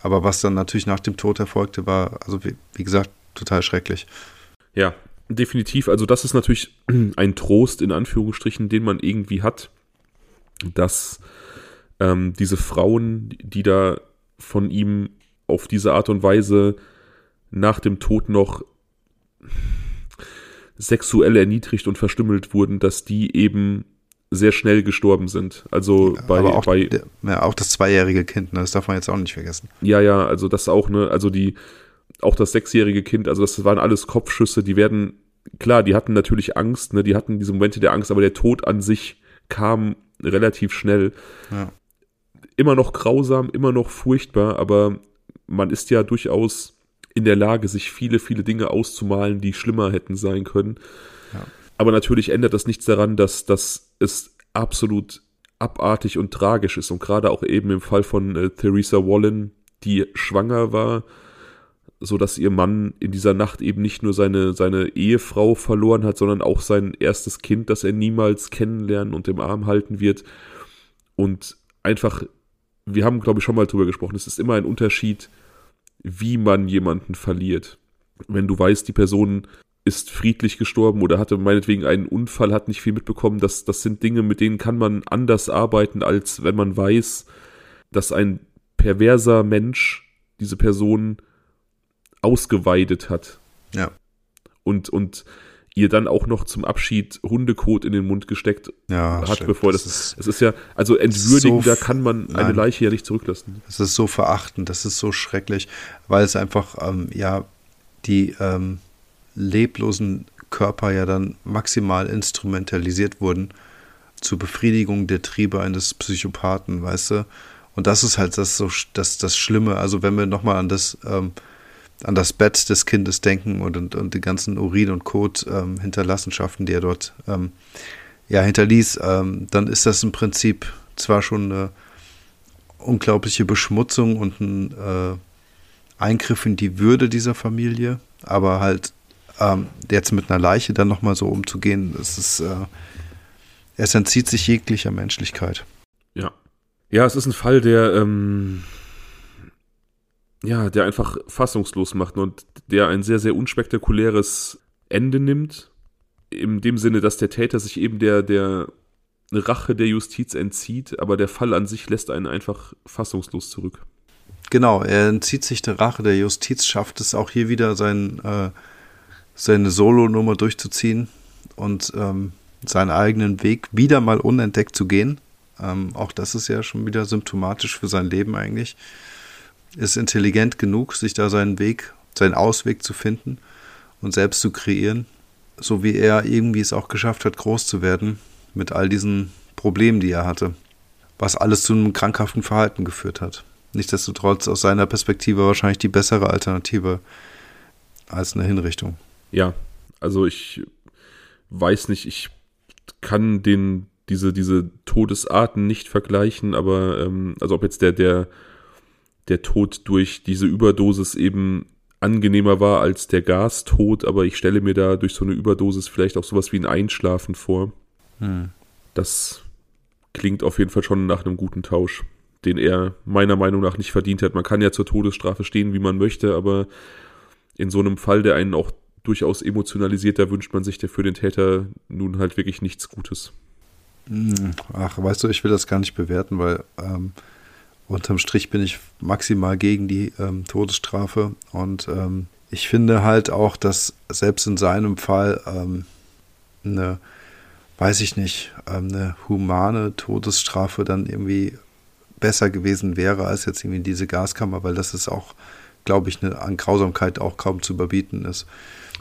aber was dann natürlich nach dem Tod erfolgte, war, also wie, wie gesagt, total schrecklich. Ja, definitiv. Also das ist natürlich ein Trost in Anführungsstrichen, den man irgendwie hat dass ähm, diese Frauen, die da von ihm auf diese Art und Weise nach dem Tod noch sexuell erniedrigt und verstümmelt wurden, dass die eben sehr schnell gestorben sind. Also bei, Aber auch, bei ja, auch das zweijährige Kind, ne, das darf man jetzt auch nicht vergessen. Ja, ja, also das auch, ne, also die, auch das sechsjährige Kind, also das waren alles Kopfschüsse, die werden, klar, die hatten natürlich Angst, ne, die hatten diese Momente der Angst, aber der Tod an sich kam relativ schnell. Ja. immer noch grausam, immer noch furchtbar, aber man ist ja durchaus in der Lage, sich viele, viele Dinge auszumalen, die schlimmer hätten sein können. Ja. Aber natürlich ändert das nichts daran, dass, dass es absolut abartig und tragisch ist. Und gerade auch eben im Fall von äh, Theresa Wallen, die schwanger war, so dass ihr Mann in dieser Nacht eben nicht nur seine, seine Ehefrau verloren hat, sondern auch sein erstes Kind, das er niemals kennenlernen und im Arm halten wird. Und einfach, wir haben, glaube ich, schon mal drüber gesprochen, es ist immer ein Unterschied, wie man jemanden verliert. Wenn du weißt, die Person ist friedlich gestorben oder hatte meinetwegen einen Unfall, hat nicht viel mitbekommen, das, das sind Dinge, mit denen kann man anders arbeiten, als wenn man weiß, dass ein perverser Mensch diese Person ausgeweidet hat. Ja. Und, und ihr dann auch noch zum Abschied Hundekot in den Mund gesteckt ja, hat, stimmt. bevor das, das ist. Es ist ja, also entwürdigender so, kann man nein, eine Leiche ja nicht zurücklassen. Das ist so verachtend, das ist so schrecklich, weil es einfach, ähm, ja, die ähm, leblosen Körper ja dann maximal instrumentalisiert wurden zur Befriedigung der Triebe eines Psychopathen, weißt du? Und das ist halt das so das, das Schlimme. Also wenn wir nochmal an das ähm, an das Bett des Kindes denken und, und, und die ganzen Urin- und Kot-Hinterlassenschaften, ähm, die er dort ähm, ja, hinterließ, ähm, dann ist das im Prinzip zwar schon eine unglaubliche Beschmutzung und ein äh, Eingriff in die Würde dieser Familie, aber halt ähm, jetzt mit einer Leiche dann nochmal so umzugehen, das ist, äh, es entzieht sich jeglicher Menschlichkeit. Ja. Ja, es ist ein Fall, der, ähm, ja, der einfach fassungslos macht und der ein sehr, sehr unspektakuläres Ende nimmt. In dem Sinne, dass der Täter sich eben der, der Rache der Justiz entzieht, aber der Fall an sich lässt einen einfach fassungslos zurück. Genau, er entzieht sich der Rache der Justiz, schafft es auch hier wieder sein, äh, seine Solo-Nummer durchzuziehen und ähm, seinen eigenen Weg wieder mal unentdeckt zu gehen. Ähm, auch das ist ja schon wieder symptomatisch für sein Leben eigentlich ist intelligent genug, sich da seinen Weg, seinen Ausweg zu finden und selbst zu kreieren, so wie er irgendwie es auch geschafft hat, groß zu werden mit all diesen Problemen, die er hatte, was alles zu einem krankhaften Verhalten geführt hat. Nichtsdestotrotz aus seiner Perspektive wahrscheinlich die bessere Alternative als eine Hinrichtung. Ja, also ich weiß nicht, ich kann den diese diese Todesarten nicht vergleichen, aber ähm, also ob jetzt der der der Tod durch diese Überdosis eben angenehmer war als der Gastod, aber ich stelle mir da durch so eine Überdosis vielleicht auch sowas wie ein Einschlafen vor. Hm. Das klingt auf jeden Fall schon nach einem guten Tausch, den er meiner Meinung nach nicht verdient hat. Man kann ja zur Todesstrafe stehen, wie man möchte, aber in so einem Fall, der einen auch durchaus emotionalisiert, da wünscht man sich der für den Täter nun halt wirklich nichts Gutes. Hm. Ach, weißt du, ich will das gar nicht bewerten, weil ähm, unterm Strich bin ich maximal gegen die ähm, Todesstrafe. Und ähm, ich finde halt auch, dass selbst in seinem Fall ähm, eine, weiß ich nicht, ähm, eine humane Todesstrafe dann irgendwie besser gewesen wäre als jetzt irgendwie diese Gaskammer, weil das ist auch, glaube ich, eine, an Grausamkeit auch kaum zu überbieten ist.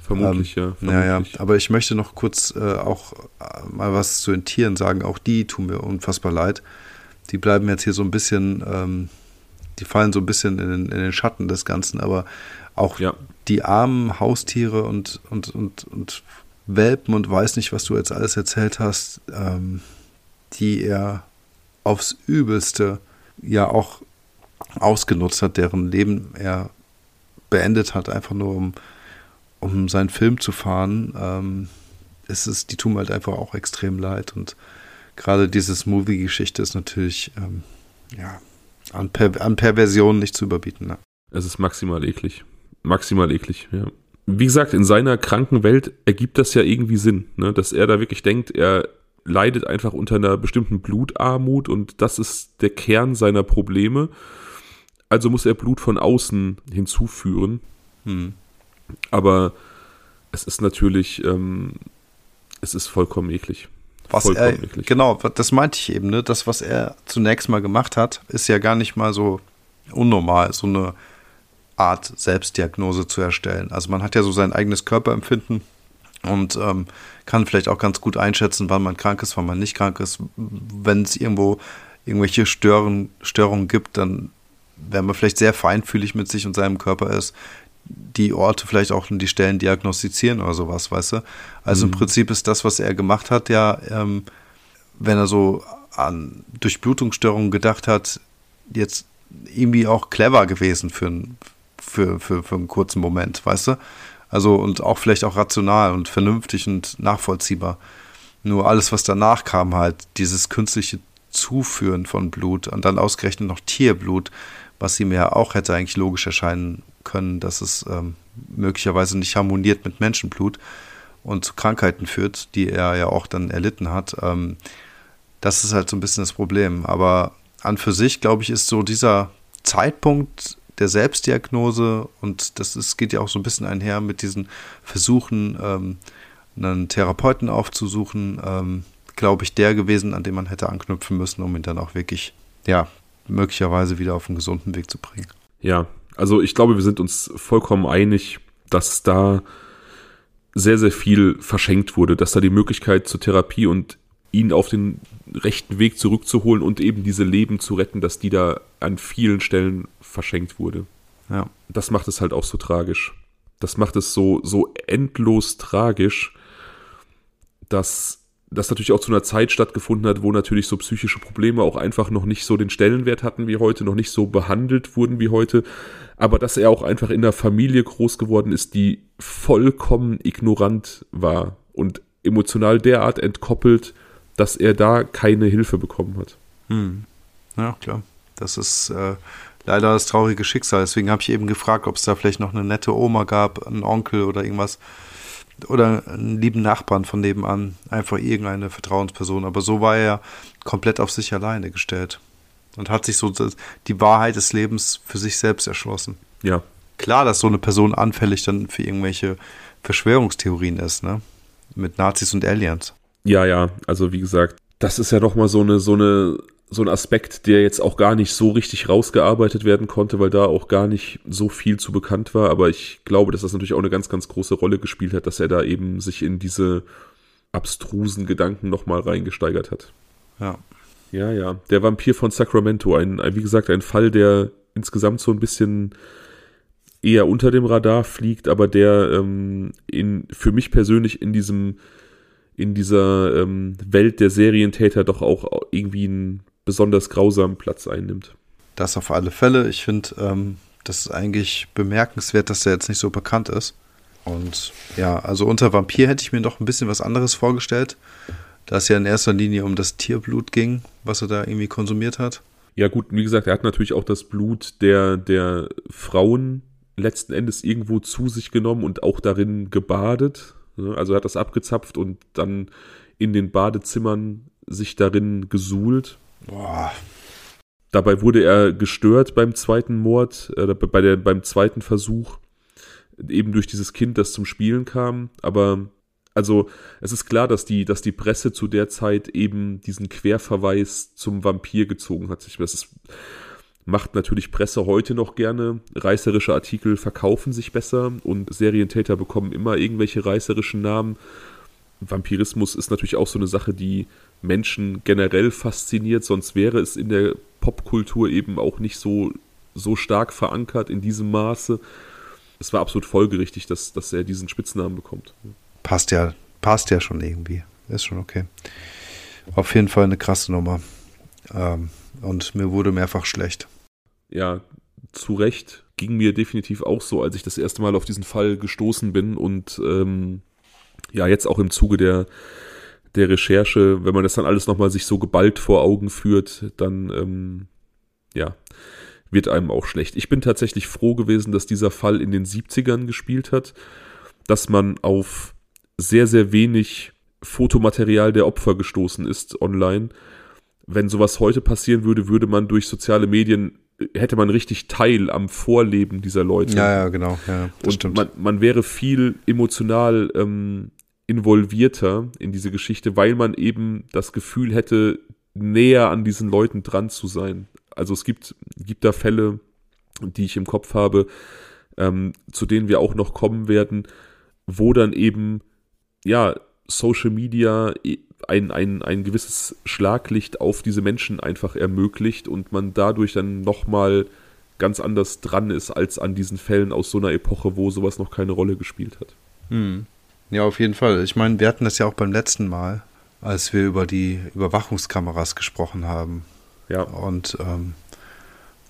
Vermutlich, ähm, ja. Vermutlich. Ja, aber ich möchte noch kurz äh, auch äh, mal was zu den Tieren sagen. Auch die tun mir unfassbar leid die bleiben jetzt hier so ein bisschen, ähm, die fallen so ein bisschen in den, in den, Schatten des Ganzen, aber auch ja. die armen Haustiere und, und, und, und Welpen und weiß nicht, was du jetzt alles erzählt hast, ähm, die er aufs Übelste ja auch ausgenutzt hat, deren Leben er beendet hat, einfach nur um, um seinen Film zu fahren, ähm, ist es, die tun halt einfach auch extrem leid und gerade diese Movie-Geschichte ist natürlich ähm, ja, an, per an Perversion nicht zu überbieten. Ne? Es ist maximal eklig. Maximal eklig, ja. Wie gesagt, in seiner kranken Welt ergibt das ja irgendwie Sinn, ne? dass er da wirklich denkt, er leidet einfach unter einer bestimmten Blutarmut und das ist der Kern seiner Probleme. Also muss er Blut von außen hinzuführen. Hm. Aber es ist natürlich, ähm, es ist vollkommen eklig. Was er, genau, das meinte ich eben, ne? Das, was er zunächst mal gemacht hat, ist ja gar nicht mal so unnormal, so eine Art Selbstdiagnose zu erstellen. Also man hat ja so sein eigenes Körperempfinden und ähm, kann vielleicht auch ganz gut einschätzen, wann man krank ist, wann man nicht krank ist, wenn es irgendwo irgendwelche Stören, Störungen gibt, dann, wenn man vielleicht sehr feinfühlig mit sich und seinem Körper ist, die Orte vielleicht auch die Stellen diagnostizieren oder sowas, weißt du? Also mhm. im Prinzip ist das, was er gemacht hat, ja, ähm, wenn er so an Durchblutungsstörungen gedacht hat, jetzt irgendwie auch clever gewesen für, für, für, für einen kurzen Moment, weißt du? Also und auch vielleicht auch rational und vernünftig und nachvollziehbar. Nur alles, was danach kam, halt, dieses künstliche Zuführen von Blut und dann ausgerechnet noch Tierblut, was ihm ja auch hätte eigentlich logisch erscheinen können, dass es ähm, möglicherweise nicht harmoniert mit Menschenblut und zu Krankheiten führt, die er ja auch dann erlitten hat. Ähm, das ist halt so ein bisschen das Problem. Aber an für sich, glaube ich, ist so dieser Zeitpunkt der Selbstdiagnose und das ist, geht ja auch so ein bisschen einher mit diesen Versuchen, ähm, einen Therapeuten aufzusuchen, ähm, glaube ich, der gewesen, an dem man hätte anknüpfen müssen, um ihn dann auch wirklich, ja, möglicherweise wieder auf einen gesunden Weg zu bringen. Ja, also ich glaube, wir sind uns vollkommen einig, dass da sehr, sehr viel verschenkt wurde, dass da die Möglichkeit zur Therapie und ihn auf den rechten Weg zurückzuholen und eben diese Leben zu retten, dass die da an vielen Stellen verschenkt wurde. Ja. Das macht es halt auch so tragisch. Das macht es so, so endlos tragisch, dass das natürlich auch zu einer Zeit stattgefunden hat, wo natürlich so psychische Probleme auch einfach noch nicht so den Stellenwert hatten wie heute, noch nicht so behandelt wurden wie heute, aber dass er auch einfach in einer Familie groß geworden ist, die vollkommen ignorant war und emotional derart entkoppelt, dass er da keine Hilfe bekommen hat. Hm. Ja, klar. Das ist äh, leider das traurige Schicksal. Deswegen habe ich eben gefragt, ob es da vielleicht noch eine nette Oma gab, einen Onkel oder irgendwas. Oder einen lieben Nachbarn von nebenan. Einfach irgendeine Vertrauensperson. Aber so war er komplett auf sich alleine gestellt. Und hat sich so die Wahrheit des Lebens für sich selbst erschlossen. Ja. Klar, dass so eine Person anfällig dann für irgendwelche Verschwörungstheorien ist, ne? Mit Nazis und Aliens. Ja, ja, also wie gesagt, das ist ja doch mal so eine, so eine, so ein Aspekt, der jetzt auch gar nicht so richtig rausgearbeitet werden konnte, weil da auch gar nicht so viel zu bekannt war. Aber ich glaube, dass das natürlich auch eine ganz, ganz große Rolle gespielt hat, dass er da eben sich in diese abstrusen Gedanken nochmal reingesteigert hat. Ja. Ja, ja. Der Vampir von Sacramento, ein, wie gesagt, ein Fall, der insgesamt so ein bisschen eher unter dem Radar fliegt, aber der ähm, in, für mich persönlich in diesem in dieser ähm, Welt der Serientäter doch auch irgendwie einen besonders grausamen Platz einnimmt. Das auf alle Fälle. Ich finde, ähm, das ist eigentlich bemerkenswert, dass er jetzt nicht so bekannt ist. Und ja, also unter Vampir hätte ich mir doch ein bisschen was anderes vorgestellt, da es ja in erster Linie um das Tierblut ging, was er da irgendwie konsumiert hat. Ja, gut, wie gesagt, er hat natürlich auch das Blut der, der Frauen letzten Endes irgendwo zu sich genommen und auch darin gebadet. Also er hat das abgezapft und dann in den Badezimmern sich darin gesuhlt. Boah. Dabei wurde er gestört beim zweiten Mord, äh, bei der, beim zweiten Versuch, eben durch dieses Kind, das zum Spielen kam. Aber also es ist klar, dass die, dass die Presse zu der Zeit eben diesen Querverweis zum Vampir gezogen hat. Das ist, macht natürlich Presse heute noch gerne. Reißerische Artikel verkaufen sich besser und Serientäter bekommen immer irgendwelche reißerischen Namen. Vampirismus ist natürlich auch so eine Sache, die Menschen generell fasziniert, sonst wäre es in der Popkultur eben auch nicht so, so stark verankert in diesem Maße. Es war absolut folgerichtig, dass, dass er diesen Spitznamen bekommt. Passt ja, passt ja schon irgendwie. Ist schon okay. Auf jeden Fall eine krasse Nummer. Ähm, und mir wurde mehrfach schlecht ja, zu Recht ging mir definitiv auch so, als ich das erste Mal auf diesen Fall gestoßen bin und ähm, ja, jetzt auch im Zuge der, der Recherche, wenn man das dann alles nochmal sich so geballt vor Augen führt, dann ähm, ja, wird einem auch schlecht. Ich bin tatsächlich froh gewesen, dass dieser Fall in den 70ern gespielt hat, dass man auf sehr, sehr wenig Fotomaterial der Opfer gestoßen ist online. Wenn sowas heute passieren würde, würde man durch soziale Medien hätte man richtig Teil am Vorleben dieser Leute. Ja, ja, genau. Ja, das und stimmt. Man, man wäre viel emotional ähm, involvierter in diese Geschichte, weil man eben das Gefühl hätte, näher an diesen Leuten dran zu sein. Also es gibt, gibt da Fälle, die ich im Kopf habe, ähm, zu denen wir auch noch kommen werden, wo dann eben, ja, Social Media ein, ein, ein gewisses Schlaglicht auf diese Menschen einfach ermöglicht und man dadurch dann nochmal ganz anders dran ist als an diesen Fällen aus so einer Epoche, wo sowas noch keine Rolle gespielt hat. Hm. Ja, auf jeden Fall. Ich meine, wir hatten das ja auch beim letzten Mal, als wir über die Überwachungskameras gesprochen haben. Ja. Und ähm,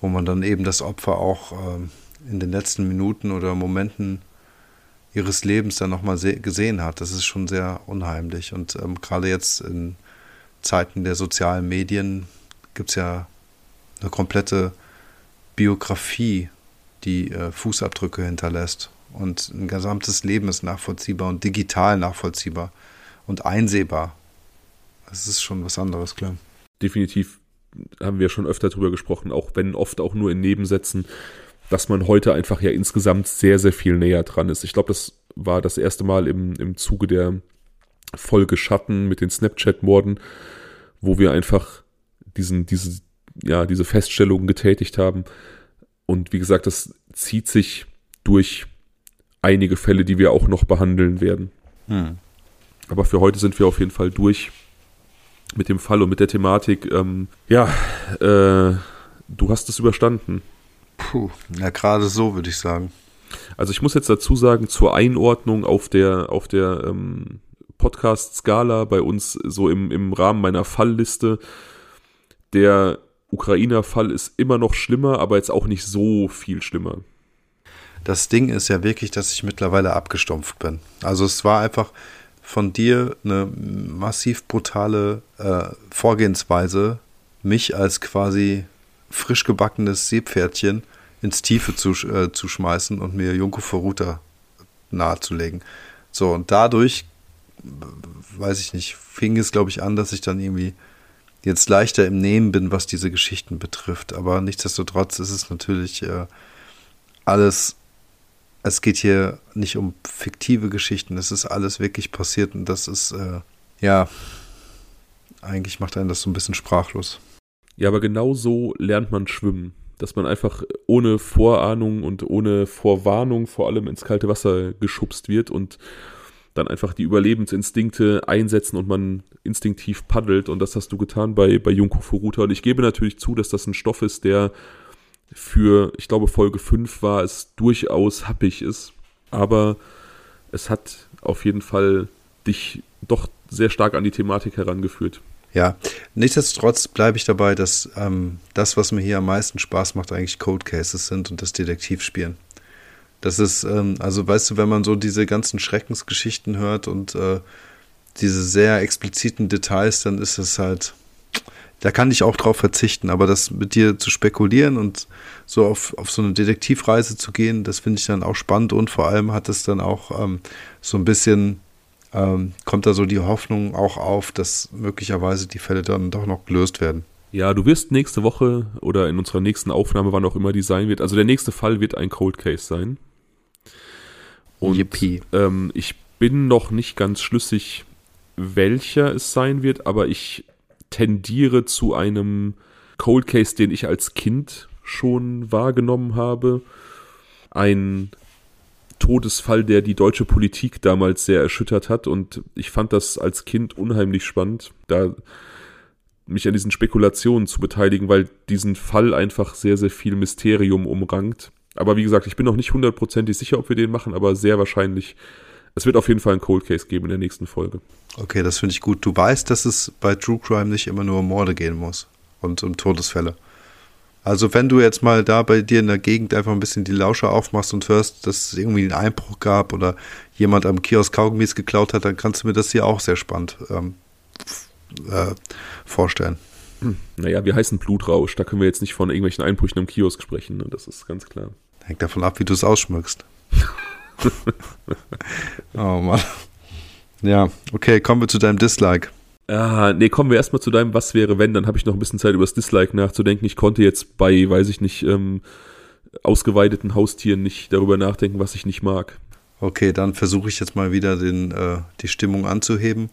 wo man dann eben das Opfer auch ähm, in den letzten Minuten oder Momenten ihres Lebens dann nochmal gesehen hat. Das ist schon sehr unheimlich. Und ähm, gerade jetzt in Zeiten der sozialen Medien gibt es ja eine komplette Biografie, die äh, Fußabdrücke hinterlässt. Und ein gesamtes Leben ist nachvollziehbar und digital nachvollziehbar und einsehbar. Das ist schon was anderes, klar. Definitiv haben wir schon öfter darüber gesprochen, auch wenn oft auch nur in Nebensätzen dass man heute einfach ja insgesamt sehr, sehr viel näher dran ist. Ich glaube, das war das erste Mal im, im Zuge der Folge Schatten mit den Snapchat-Morden, wo wir einfach diesen, diese, ja, diese Feststellungen getätigt haben. Und wie gesagt, das zieht sich durch einige Fälle, die wir auch noch behandeln werden. Hm. Aber für heute sind wir auf jeden Fall durch mit dem Fall und mit der Thematik. Ähm, ja, äh, du hast es überstanden. Puh, ja, gerade so würde ich sagen. Also ich muss jetzt dazu sagen, zur Einordnung auf der, auf der ähm, Podcast-Skala bei uns so im, im Rahmen meiner Fallliste, der Ukrainer-Fall ist immer noch schlimmer, aber jetzt auch nicht so viel schlimmer. Das Ding ist ja wirklich, dass ich mittlerweile abgestumpft bin. Also es war einfach von dir eine massiv brutale äh, Vorgehensweise, mich als quasi frisch gebackenes Seepferdchen ins Tiefe zu, äh, zu schmeißen und mir Junko Verruta nahezulegen. So, und dadurch, weiß ich nicht, fing es, glaube ich, an, dass ich dann irgendwie jetzt leichter im Nehmen bin, was diese Geschichten betrifft. Aber nichtsdestotrotz ist es natürlich äh, alles, es geht hier nicht um fiktive Geschichten, es ist alles wirklich passiert und das ist, äh, ja, eigentlich macht einen das so ein bisschen sprachlos. Ja, aber genau so lernt man schwimmen. Dass man einfach ohne Vorahnung und ohne Vorwarnung vor allem ins kalte Wasser geschubst wird und dann einfach die Überlebensinstinkte einsetzen und man instinktiv paddelt. Und das hast du getan bei, bei Junko Furuta. Und ich gebe natürlich zu, dass das ein Stoff ist, der für, ich glaube, Folge 5 war es durchaus happig ist. Aber es hat auf jeden Fall dich doch sehr stark an die Thematik herangeführt. Ja, nichtsdestotrotz bleibe ich dabei, dass ähm, das, was mir hier am meisten Spaß macht, eigentlich Code Cases sind und das Detektivspielen. Das ist, ähm, also weißt du, wenn man so diese ganzen Schreckensgeschichten hört und äh, diese sehr expliziten Details, dann ist es halt, da kann ich auch drauf verzichten, aber das mit dir zu spekulieren und so auf, auf so eine Detektivreise zu gehen, das finde ich dann auch spannend und vor allem hat es dann auch ähm, so ein bisschen ähm, kommt da so die Hoffnung auch auf, dass möglicherweise die Fälle dann doch noch gelöst werden. Ja, du wirst nächste Woche oder in unserer nächsten Aufnahme, wann auch immer die sein wird, also der nächste Fall wird ein Cold Case sein. Und ähm, ich bin noch nicht ganz schlüssig, welcher es sein wird, aber ich tendiere zu einem Cold Case, den ich als Kind schon wahrgenommen habe. Ein Todesfall, der die deutsche Politik damals sehr erschüttert hat. Und ich fand das als Kind unheimlich spannend, da mich an diesen Spekulationen zu beteiligen, weil diesen Fall einfach sehr, sehr viel Mysterium umrankt. Aber wie gesagt, ich bin noch nicht hundertprozentig sicher, ob wir den machen, aber sehr wahrscheinlich. Es wird auf jeden Fall ein Cold Case geben in der nächsten Folge. Okay, das finde ich gut. Du weißt, dass es bei True Crime nicht immer nur um Morde gehen muss und um Todesfälle. Also wenn du jetzt mal da bei dir in der Gegend einfach ein bisschen die Lauscher aufmachst und hörst, dass es irgendwie einen Einbruch gab oder jemand am Kiosk Kaugummis geklaut hat, dann kannst du mir das hier auch sehr spannend ähm, äh, vorstellen. Hm. Naja, wir heißen Blutrausch. Da können wir jetzt nicht von irgendwelchen Einbrüchen am Kiosk sprechen. Ne? Das ist ganz klar. Hängt davon ab, wie du es ausschmückst. oh Mann. Ja, okay, kommen wir zu deinem Dislike. Ah, nee, kommen wir erstmal zu deinem Was wäre, wenn, dann habe ich noch ein bisschen Zeit über das Dislike nachzudenken. Ich konnte jetzt bei, weiß ich nicht, ähm, ausgeweideten Haustieren nicht darüber nachdenken, was ich nicht mag. Okay, dann versuche ich jetzt mal wieder den, äh, die Stimmung anzuheben.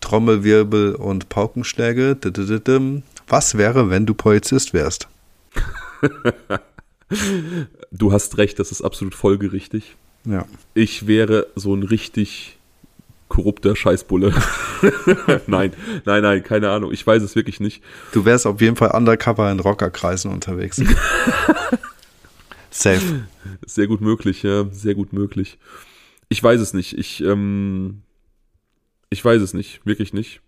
Trommelwirbel und Paukenschläge. Was wäre, wenn du Polizist wärst? du hast recht, das ist absolut folgerichtig. Ja. Ich wäre so ein richtig korrupter Scheißbulle. nein, nein, nein, keine Ahnung. Ich weiß es wirklich nicht. Du wärst auf jeden Fall undercover in Rockerkreisen unterwegs. Safe. Sehr gut möglich, ja, sehr gut möglich. Ich weiß es nicht. Ich, ähm, ich weiß es nicht, wirklich nicht.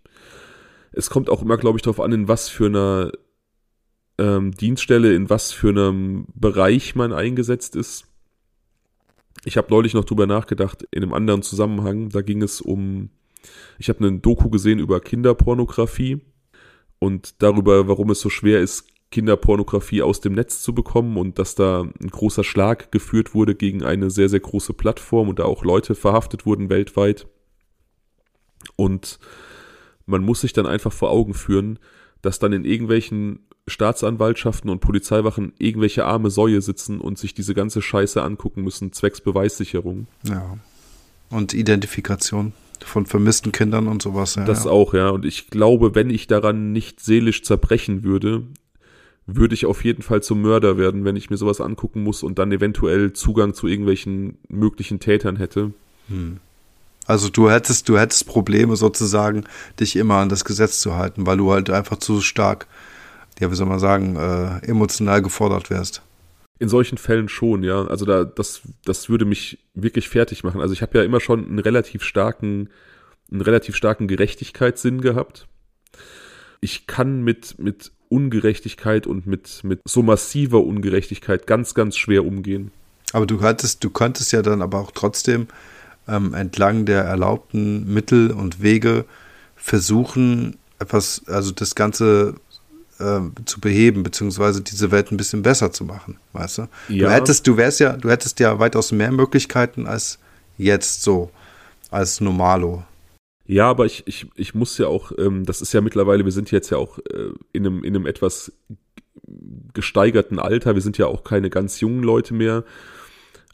Es kommt auch immer, glaube ich, darauf an, in was für einer ähm, Dienststelle, in was für einem Bereich man eingesetzt ist. Ich habe neulich noch drüber nachgedacht, in einem anderen Zusammenhang. Da ging es um, ich habe eine Doku gesehen über Kinderpornografie und darüber, warum es so schwer ist, Kinderpornografie aus dem Netz zu bekommen und dass da ein großer Schlag geführt wurde gegen eine sehr, sehr große Plattform und da auch Leute verhaftet wurden weltweit. Und man muss sich dann einfach vor Augen führen, dass dann in irgendwelchen Staatsanwaltschaften und Polizeiwachen irgendwelche arme Säue sitzen und sich diese ganze Scheiße angucken müssen, zwecks Beweissicherung. Ja. Und Identifikation von vermissten Kindern und sowas. Ja, das ja. auch, ja. Und ich glaube, wenn ich daran nicht seelisch zerbrechen würde, würde ich auf jeden Fall zum Mörder werden, wenn ich mir sowas angucken muss und dann eventuell Zugang zu irgendwelchen möglichen Tätern hätte. Hm. Also du hättest, du hättest Probleme sozusagen, dich immer an das Gesetz zu halten, weil du halt einfach zu stark, ja, wie soll man sagen, äh, emotional gefordert wärst. In solchen Fällen schon, ja. Also da, das, das würde mich wirklich fertig machen. Also ich habe ja immer schon einen relativ starken, einen relativ starken Gerechtigkeitssinn gehabt. Ich kann mit, mit Ungerechtigkeit und mit, mit so massiver Ungerechtigkeit ganz, ganz schwer umgehen. Aber du hattest, du konntest ja dann aber auch trotzdem ähm, entlang der erlaubten Mittel und Wege versuchen, etwas, also das Ganze äh, zu beheben, beziehungsweise diese Welt ein bisschen besser zu machen, weißt du? Ja. Du hättest, du wärst ja, du hättest ja weitaus mehr Möglichkeiten als jetzt so, als Normalo. Ja, aber ich, ich, ich muss ja auch, ähm, das ist ja mittlerweile, wir sind jetzt ja auch äh, in, einem, in einem etwas gesteigerten Alter, wir sind ja auch keine ganz jungen Leute mehr.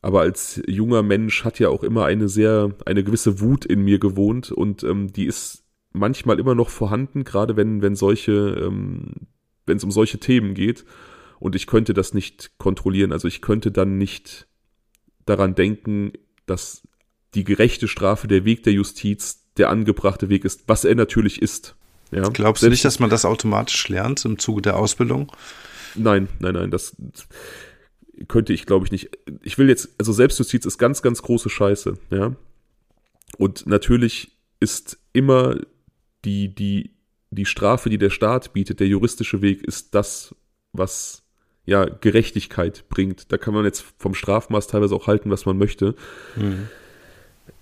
Aber als junger Mensch hat ja auch immer eine sehr, eine gewisse Wut in mir gewohnt und ähm, die ist manchmal immer noch vorhanden, gerade wenn, wenn solche, ähm, wenn es um solche Themen geht. Und ich könnte das nicht kontrollieren. Also ich könnte dann nicht daran denken, dass die gerechte Strafe der Weg der Justiz der angebrachte Weg ist, was er natürlich ist. Ja? Glaubst du nicht, dass man das automatisch lernt im Zuge der Ausbildung? Nein, nein, nein, das könnte ich, glaube ich, nicht. Ich will jetzt, also Selbstjustiz ist ganz, ganz große Scheiße, ja. Und natürlich ist immer die, die, die Strafe, die der Staat bietet, der juristische Weg, ist das, was ja Gerechtigkeit bringt. Da kann man jetzt vom Strafmaß teilweise auch halten, was man möchte. Mhm.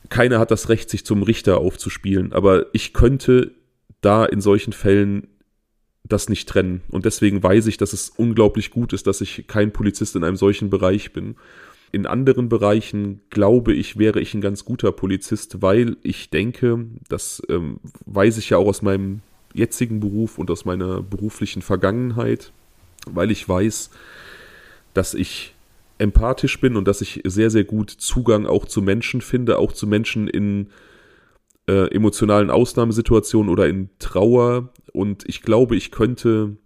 Keiner hat das Recht, sich zum Richter aufzuspielen, aber ich könnte da in solchen Fällen das nicht trennen. Und deswegen weiß ich, dass es unglaublich gut ist, dass ich kein Polizist in einem solchen Bereich bin. In anderen Bereichen glaube ich, wäre ich ein ganz guter Polizist, weil ich denke, das ähm, weiß ich ja auch aus meinem jetzigen Beruf und aus meiner beruflichen Vergangenheit, weil ich weiß, dass ich empathisch bin und dass ich sehr, sehr gut Zugang auch zu Menschen finde, auch zu Menschen in äh, emotionalen Ausnahmesituationen oder in Trauer. Und ich glaube, ich könnte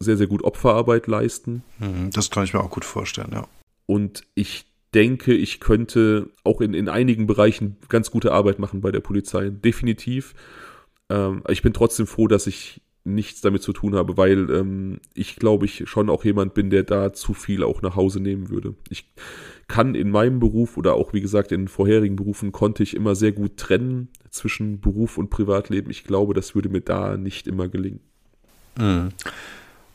sehr, sehr gut Opferarbeit leisten. Mhm, das kann ich mir auch gut vorstellen, ja. Und ich denke, ich könnte auch in, in einigen Bereichen ganz gute Arbeit machen bei der Polizei. Definitiv. Ähm, ich bin trotzdem froh, dass ich nichts damit zu tun habe, weil ähm, ich glaube ich schon auch jemand bin, der da zu viel auch nach Hause nehmen würde. Ich kann in meinem Beruf oder auch wie gesagt in vorherigen Berufen konnte ich immer sehr gut trennen zwischen Beruf und Privatleben. Ich glaube, das würde mir da nicht immer gelingen. Mhm.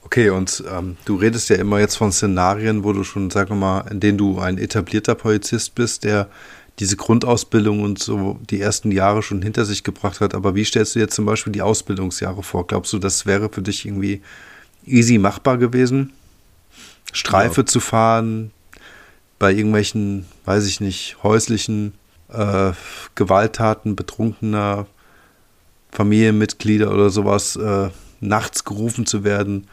Okay, und ähm, du redest ja immer jetzt von Szenarien, wo du schon, sagen wir mal, in denen du ein etablierter Polizist bist, der diese Grundausbildung und so die ersten Jahre schon hinter sich gebracht hat. Aber wie stellst du jetzt zum Beispiel die Ausbildungsjahre vor? Glaubst du, das wäre für dich irgendwie easy machbar gewesen? Streife ja. zu fahren, bei irgendwelchen, weiß ich nicht, häuslichen äh, Gewalttaten betrunkener Familienmitglieder oder sowas äh, nachts gerufen zu werden,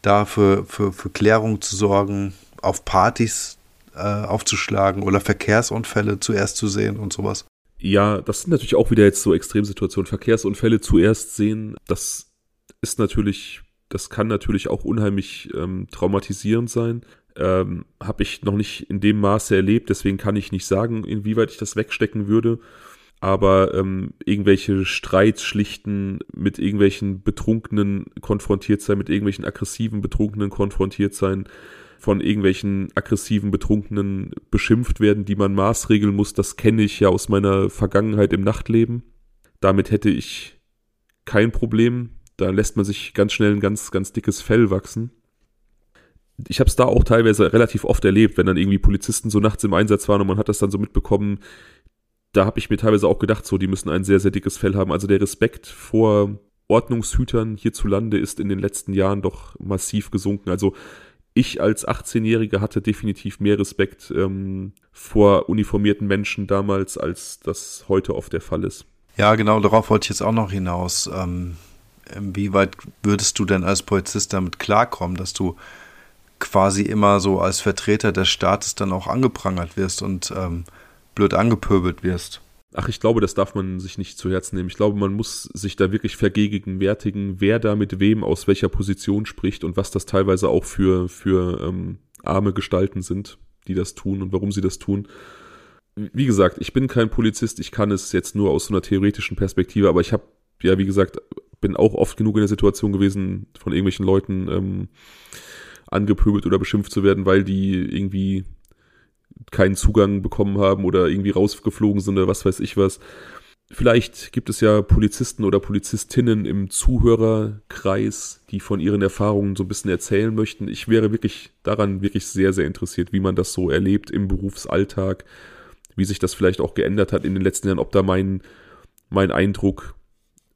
da für, für, für Klärung zu sorgen, auf Partys äh, aufzuschlagen oder Verkehrsunfälle zuerst zu sehen und sowas. Ja, das sind natürlich auch wieder jetzt so Extremsituationen. Verkehrsunfälle zuerst sehen, das ist natürlich, das kann natürlich auch unheimlich ähm, traumatisierend sein. Ähm, Habe ich noch nicht in dem Maße erlebt, deswegen kann ich nicht sagen, inwieweit ich das wegstecken würde. aber ähm, irgendwelche Streits schlichten, mit irgendwelchen Betrunkenen konfrontiert sein, mit irgendwelchen aggressiven Betrunkenen konfrontiert sein, von irgendwelchen aggressiven Betrunkenen beschimpft werden, die man maßregeln muss, das kenne ich ja aus meiner Vergangenheit im Nachtleben. Damit hätte ich kein Problem. Da lässt man sich ganz schnell ein ganz, ganz dickes Fell wachsen. Ich habe es da auch teilweise relativ oft erlebt, wenn dann irgendwie Polizisten so nachts im Einsatz waren und man hat das dann so mitbekommen, da habe ich mir teilweise auch gedacht, so, die müssen ein sehr, sehr dickes Fell haben. Also der Respekt vor Ordnungshütern hierzulande ist in den letzten Jahren doch massiv gesunken. Also ich als 18-Jähriger hatte definitiv mehr Respekt ähm, vor uniformierten Menschen damals, als das heute oft der Fall ist. Ja, genau, darauf wollte ich jetzt auch noch hinaus. Ähm, inwieweit würdest du denn als Polizist damit klarkommen, dass du quasi immer so als Vertreter des Staates dann auch angeprangert wirst und ähm, blöd angepöbelt wirst. Ach, ich glaube, das darf man sich nicht zu Herzen nehmen. Ich glaube, man muss sich da wirklich vergegenwärtigen, wer da mit wem aus welcher Position spricht und was das teilweise auch für, für ähm, arme Gestalten sind, die das tun und warum sie das tun. Wie gesagt, ich bin kein Polizist, ich kann es jetzt nur aus so einer theoretischen Perspektive, aber ich habe, ja, wie gesagt, bin auch oft genug in der Situation gewesen, von irgendwelchen Leuten ähm, angepöbelt oder beschimpft zu werden, weil die irgendwie keinen Zugang bekommen haben oder irgendwie rausgeflogen sind oder was weiß ich was. Vielleicht gibt es ja Polizisten oder Polizistinnen im Zuhörerkreis, die von ihren Erfahrungen so ein bisschen erzählen möchten. Ich wäre wirklich daran wirklich sehr, sehr interessiert, wie man das so erlebt im Berufsalltag, wie sich das vielleicht auch geändert hat in den letzten Jahren, ob da mein, mein Eindruck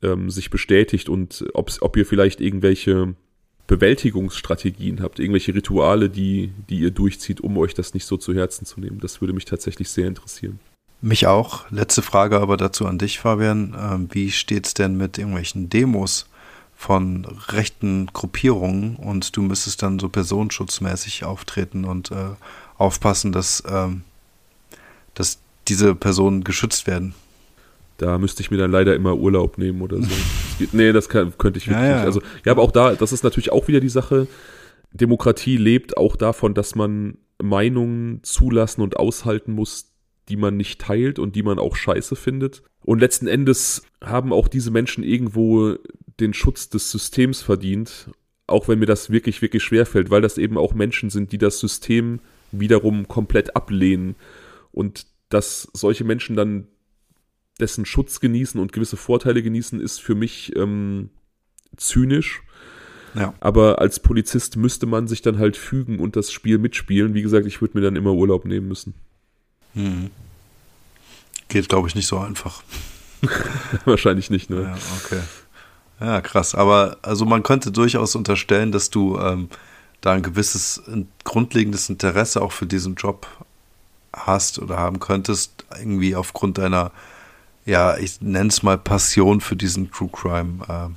ähm, sich bestätigt und ob ihr vielleicht irgendwelche Bewältigungsstrategien habt, irgendwelche Rituale, die, die ihr durchzieht, um euch das nicht so zu Herzen zu nehmen. Das würde mich tatsächlich sehr interessieren. Mich auch. Letzte Frage aber dazu an dich, Fabian. Ähm, wie steht es denn mit irgendwelchen Demos von rechten Gruppierungen und du müsstest dann so personenschutzmäßig auftreten und äh, aufpassen, dass, ähm, dass diese Personen geschützt werden? Da müsste ich mir dann leider immer Urlaub nehmen oder so. Das nee, das kann, könnte ich wirklich ja, ja. nicht. Also, ja, aber auch da, das ist natürlich auch wieder die Sache. Demokratie lebt auch davon, dass man Meinungen zulassen und aushalten muss, die man nicht teilt und die man auch scheiße findet. Und letzten Endes haben auch diese Menschen irgendwo den Schutz des Systems verdient, auch wenn mir das wirklich, wirklich schwer fällt, weil das eben auch Menschen sind, die das System wiederum komplett ablehnen. Und dass solche Menschen dann dessen Schutz genießen und gewisse Vorteile genießen, ist für mich ähm, zynisch. Ja. Aber als Polizist müsste man sich dann halt fügen und das Spiel mitspielen. Wie gesagt, ich würde mir dann immer Urlaub nehmen müssen. Hm. Geht, glaube ich, nicht so einfach. Wahrscheinlich nicht, ne? Ja, okay. Ja, krass. Aber also man könnte durchaus unterstellen, dass du ähm, da ein gewisses ein grundlegendes Interesse auch für diesen Job hast oder haben könntest, irgendwie aufgrund deiner ja, ich nenne es mal Passion für diesen True Crime äh,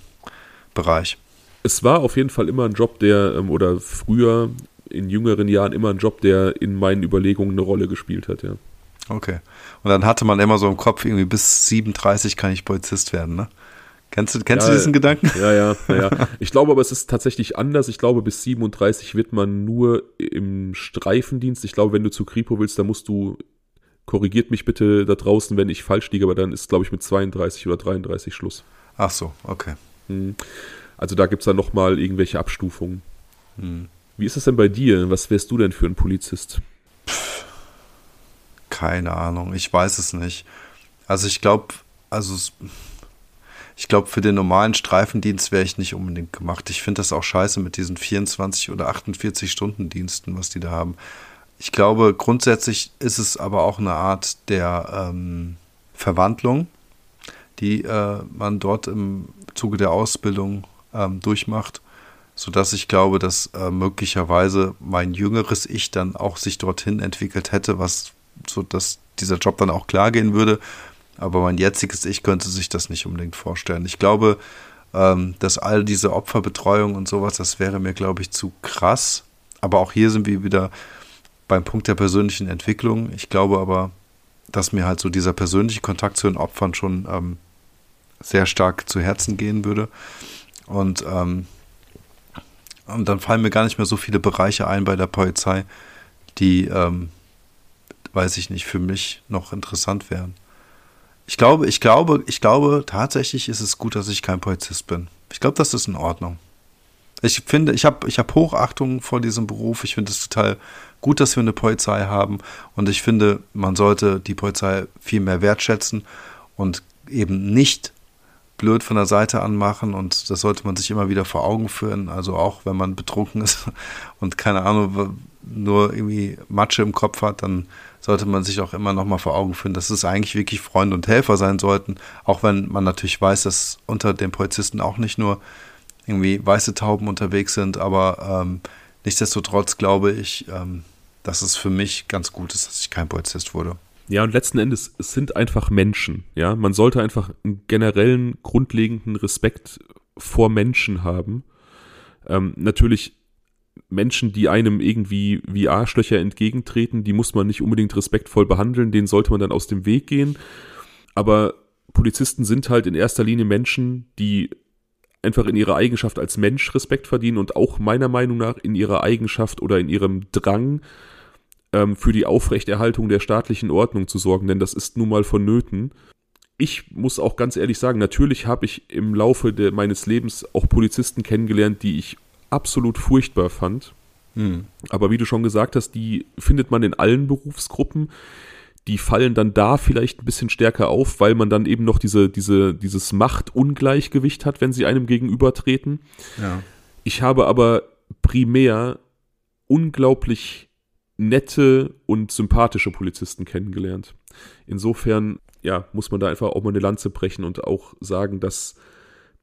Bereich. Es war auf jeden Fall immer ein Job, der, ähm, oder früher in jüngeren Jahren immer ein Job, der in meinen Überlegungen eine Rolle gespielt hat, ja. Okay. Und dann hatte man immer so im Kopf, irgendwie bis 37 kann ich Polizist werden, ne? Kennst du, kennst ja, du diesen Gedanken? Ja, ja, ja, ja. Ich glaube aber, es ist tatsächlich anders. Ich glaube, bis 37 wird man nur im Streifendienst. Ich glaube, wenn du zu Kripo willst, dann musst du Korrigiert mich bitte da draußen, wenn ich falsch liege, aber dann ist, glaube ich, mit 32 oder 33 Schluss. Ach so, okay. Hm. Also da gibt es dann nochmal irgendwelche Abstufungen. Hm. Wie ist es denn bei dir? Was wärst du denn für ein Polizist? Pff, keine Ahnung, ich weiß es nicht. Also ich glaube, also ich glaube, für den normalen Streifendienst wäre ich nicht unbedingt gemacht. Ich finde das auch scheiße mit diesen 24 oder 48 Stunden Diensten, was die da haben. Ich glaube, grundsätzlich ist es aber auch eine Art der ähm, Verwandlung, die äh, man dort im Zuge der Ausbildung ähm, durchmacht, sodass ich glaube, dass äh, möglicherweise mein jüngeres Ich dann auch sich dorthin entwickelt hätte, was so dass dieser Job dann auch klar gehen würde. Aber mein jetziges Ich könnte sich das nicht unbedingt vorstellen. Ich glaube, ähm, dass all diese Opferbetreuung und sowas, das wäre mir, glaube ich, zu krass. Aber auch hier sind wir wieder beim Punkt der persönlichen Entwicklung. Ich glaube aber, dass mir halt so dieser persönliche Kontakt zu den Opfern schon ähm, sehr stark zu Herzen gehen würde. Und, ähm, und dann fallen mir gar nicht mehr so viele Bereiche ein bei der Polizei, die, ähm, weiß ich nicht, für mich noch interessant wären. Ich glaube, ich glaube, ich glaube, tatsächlich ist es gut, dass ich kein Polizist bin. Ich glaube, das ist in Ordnung. Ich finde, ich habe ich hab Hochachtung vor diesem Beruf. Ich finde es total gut, dass wir eine Polizei haben. Und ich finde, man sollte die Polizei viel mehr wertschätzen und eben nicht blöd von der Seite anmachen. Und das sollte man sich immer wieder vor Augen führen. Also auch wenn man betrunken ist und keine Ahnung, nur irgendwie Matsche im Kopf hat, dann sollte man sich auch immer noch mal vor Augen führen, dass es eigentlich wirklich Freunde und Helfer sein sollten. Auch wenn man natürlich weiß, dass unter den Polizisten auch nicht nur irgendwie weiße Tauben unterwegs sind, aber ähm, nichtsdestotrotz glaube ich, ähm, dass es für mich ganz gut ist, dass ich kein Polizist wurde. Ja, und letzten Endes, es sind einfach Menschen, ja. Man sollte einfach einen generellen, grundlegenden Respekt vor Menschen haben. Ähm, natürlich Menschen, die einem irgendwie wie Arschlöcher entgegentreten, die muss man nicht unbedingt respektvoll behandeln, denen sollte man dann aus dem Weg gehen. Aber Polizisten sind halt in erster Linie Menschen, die einfach in ihrer Eigenschaft als Mensch Respekt verdienen und auch meiner Meinung nach in ihrer Eigenschaft oder in ihrem Drang ähm, für die Aufrechterhaltung der staatlichen Ordnung zu sorgen, denn das ist nun mal vonnöten. Ich muss auch ganz ehrlich sagen, natürlich habe ich im Laufe de, meines Lebens auch Polizisten kennengelernt, die ich absolut furchtbar fand. Hm. Aber wie du schon gesagt hast, die findet man in allen Berufsgruppen die fallen dann da vielleicht ein bisschen stärker auf, weil man dann eben noch diese, diese, dieses Machtungleichgewicht hat, wenn sie einem gegenübertreten. Ja. Ich habe aber primär unglaublich nette und sympathische Polizisten kennengelernt. Insofern, ja, muss man da einfach auch mal eine Lanze brechen und auch sagen, dass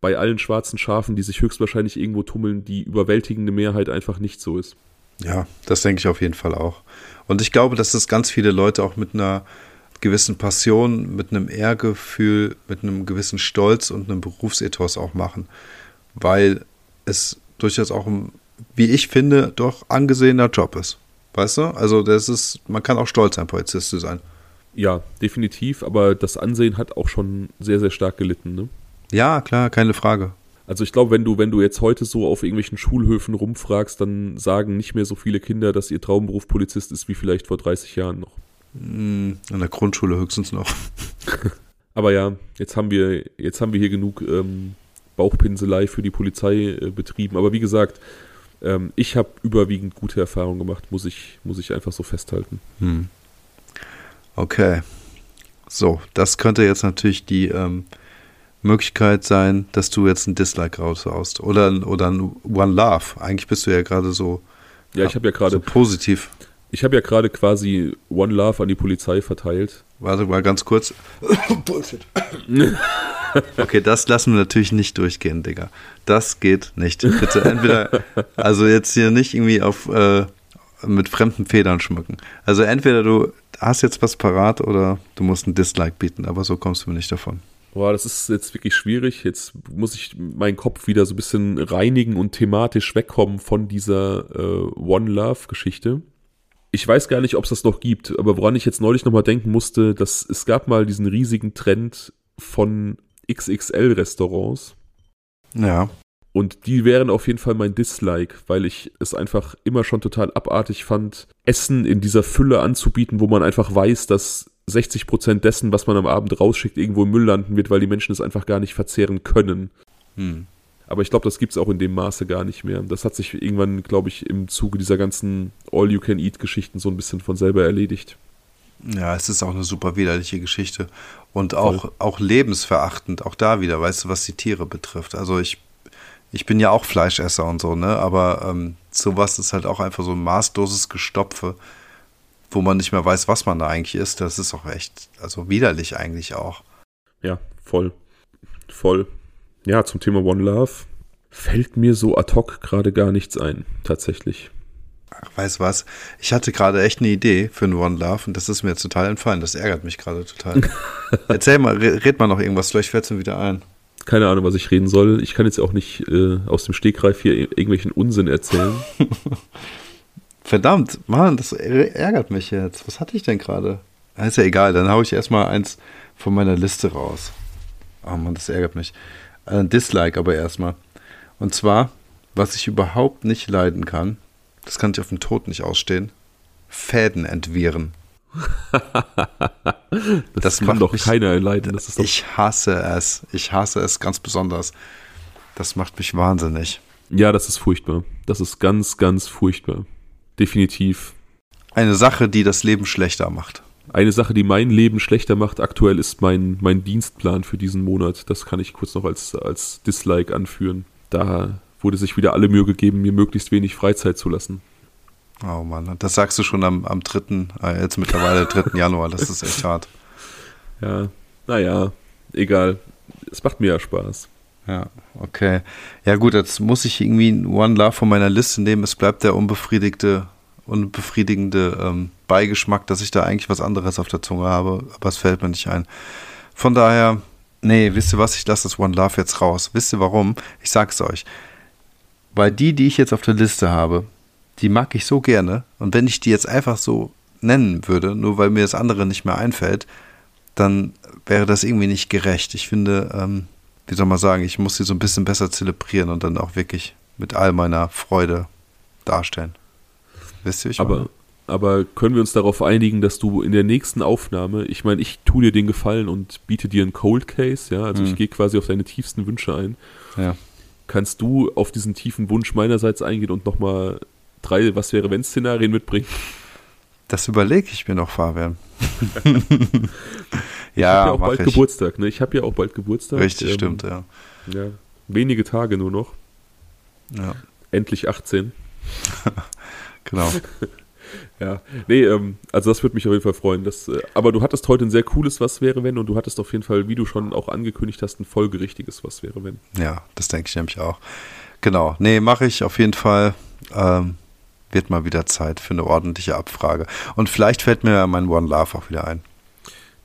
bei allen schwarzen Schafen, die sich höchstwahrscheinlich irgendwo tummeln, die überwältigende Mehrheit einfach nicht so ist. Ja, das denke ich auf jeden Fall auch. Und ich glaube, dass das ganz viele Leute auch mit einer gewissen Passion, mit einem Ehrgefühl, mit einem gewissen Stolz und einem Berufsethos auch machen, weil es durchaus auch ein, wie ich finde, doch angesehener Job ist. Weißt du? Also das ist, man kann auch stolz sein, Polizist zu sein. Ja, definitiv, aber das Ansehen hat auch schon sehr, sehr stark gelitten, ne? Ja, klar, keine Frage. Also ich glaube, wenn du, wenn du jetzt heute so auf irgendwelchen Schulhöfen rumfragst, dann sagen nicht mehr so viele Kinder, dass ihr Traumberuf Polizist ist, wie vielleicht vor 30 Jahren noch. Hm, in der Grundschule höchstens noch. Aber ja, jetzt haben wir, jetzt haben wir hier genug ähm, Bauchpinselei für die Polizei äh, betrieben. Aber wie gesagt, ähm, ich habe überwiegend gute Erfahrungen gemacht, muss ich, muss ich einfach so festhalten. Hm. Okay. So, das könnte jetzt natürlich die ähm, Möglichkeit sein, dass du jetzt ein Dislike raushaust. Oder, oder ein One Love. Eigentlich bist du ja gerade so. Ja, ich habe ja gerade. So positiv. Ich habe ja gerade quasi One Love an die Polizei verteilt. Warte mal ganz kurz. Bullshit. okay, das lassen wir natürlich nicht durchgehen, Digga. Das geht nicht. Bitte entweder, also jetzt hier nicht irgendwie auf äh, mit fremden Federn schmücken. Also entweder du hast jetzt was parat oder du musst ein Dislike bieten, aber so kommst du mir nicht davon. Boah, das ist jetzt wirklich schwierig. Jetzt muss ich meinen Kopf wieder so ein bisschen reinigen und thematisch wegkommen von dieser äh, One Love-Geschichte. Ich weiß gar nicht, ob es das noch gibt, aber woran ich jetzt neulich nochmal denken musste, dass es gab mal diesen riesigen Trend von XXL-Restaurants. Ja. Und die wären auf jeden Fall mein Dislike, weil ich es einfach immer schon total abartig fand, Essen in dieser Fülle anzubieten, wo man einfach weiß, dass 60 Prozent dessen, was man am Abend rausschickt, irgendwo im Müll landen wird, weil die Menschen es einfach gar nicht verzehren können. Hm. Aber ich glaube, das gibt es auch in dem Maße gar nicht mehr. Das hat sich irgendwann, glaube ich, im Zuge dieser ganzen All-You-Can-Eat-Geschichten so ein bisschen von selber erledigt. Ja, es ist auch eine super widerliche Geschichte. Und auch, auch lebensverachtend, auch da wieder, weißt du, was die Tiere betrifft. Also ich, ich bin ja auch Fleischesser und so, ne? Aber ähm, sowas ist halt auch einfach so ein maßloses Gestopfe wo man nicht mehr weiß, was man da eigentlich ist. Das ist auch echt, also widerlich eigentlich auch. Ja, voll. Voll. Ja, zum Thema One Love fällt mir so ad hoc gerade gar nichts ein, tatsächlich. Ach, weißt du was? Ich hatte gerade echt eine Idee für ein One Love und das ist mir total entfallen. Das ärgert mich gerade total. Erzähl mal, red mal noch irgendwas, vielleicht fällt es mir wieder ein. Keine Ahnung, was ich reden soll. Ich kann jetzt auch nicht äh, aus dem Stegreif hier irgendwelchen Unsinn erzählen. Verdammt, Mann, das ärgert mich jetzt. Was hatte ich denn gerade? Ist ja egal, dann haue ich erstmal eins von meiner Liste raus. Oh Mann, das ärgert mich. Ein äh, Dislike aber erstmal. Und zwar, was ich überhaupt nicht leiden kann, das kann ich auf dem Tod nicht ausstehen, Fäden entwirren. das, das kann doch mich, keiner leiden. Das doch ich hasse es. Ich hasse es ganz besonders. Das macht mich wahnsinnig. Ja, das ist furchtbar. Das ist ganz, ganz furchtbar. Definitiv. Eine Sache, die das Leben schlechter macht. Eine Sache, die mein Leben schlechter macht, aktuell ist mein, mein Dienstplan für diesen Monat. Das kann ich kurz noch als, als Dislike anführen. Da wurde sich wieder alle Mühe gegeben, mir möglichst wenig Freizeit zu lassen. Oh Mann, das sagst du schon am, am 3., äh, jetzt mittlerweile 3. Januar, das ist echt hart. Ja, naja, egal. Es macht mir ja Spaß. Ja, okay. Ja gut, jetzt muss ich irgendwie One Love von meiner Liste nehmen. Es bleibt der unbefriedigte, unbefriedigende ähm, Beigeschmack, dass ich da eigentlich was anderes auf der Zunge habe, aber es fällt mir nicht ein. Von daher, nee, wisst ihr was, ich lasse das One Love jetzt raus. Wisst ihr warum? Ich sag's euch. Weil die, die ich jetzt auf der Liste habe, die mag ich so gerne. Und wenn ich die jetzt einfach so nennen würde, nur weil mir das andere nicht mehr einfällt, dann wäre das irgendwie nicht gerecht. Ich finde, ähm, wie soll man sagen, ich muss sie so ein bisschen besser zelebrieren und dann auch wirklich mit all meiner Freude darstellen. Wisst ihr, ich aber, aber können wir uns darauf einigen, dass du in der nächsten Aufnahme, ich meine, ich tue dir den Gefallen und biete dir einen Cold Case, ja, also hm. ich gehe quasi auf deine tiefsten Wünsche ein. Ja. Kannst du auf diesen tiefen Wunsch meinerseits eingehen und nochmal drei Was wäre wenn Szenarien mitbringen. Das überlege ich mir noch, Fabian. ja, ich habe ja auch bald ich. Geburtstag, ne? Ich habe ja auch bald Geburtstag. Richtig, ähm, stimmt, ja. ja. Wenige Tage nur noch. Ja. Endlich 18. genau. ja, nee, ähm, also das würde mich auf jeden Fall freuen. Dass, äh, aber du hattest heute ein sehr cooles Was wäre wenn und du hattest auf jeden Fall, wie du schon auch angekündigt hast, ein folgerichtiges Was wäre wenn. Ja, das denke ich nämlich auch. Genau, nee, mache ich auf jeden Fall. Ähm, wird mal wieder Zeit für eine ordentliche Abfrage. Und vielleicht fällt mir mein One Love auch wieder ein.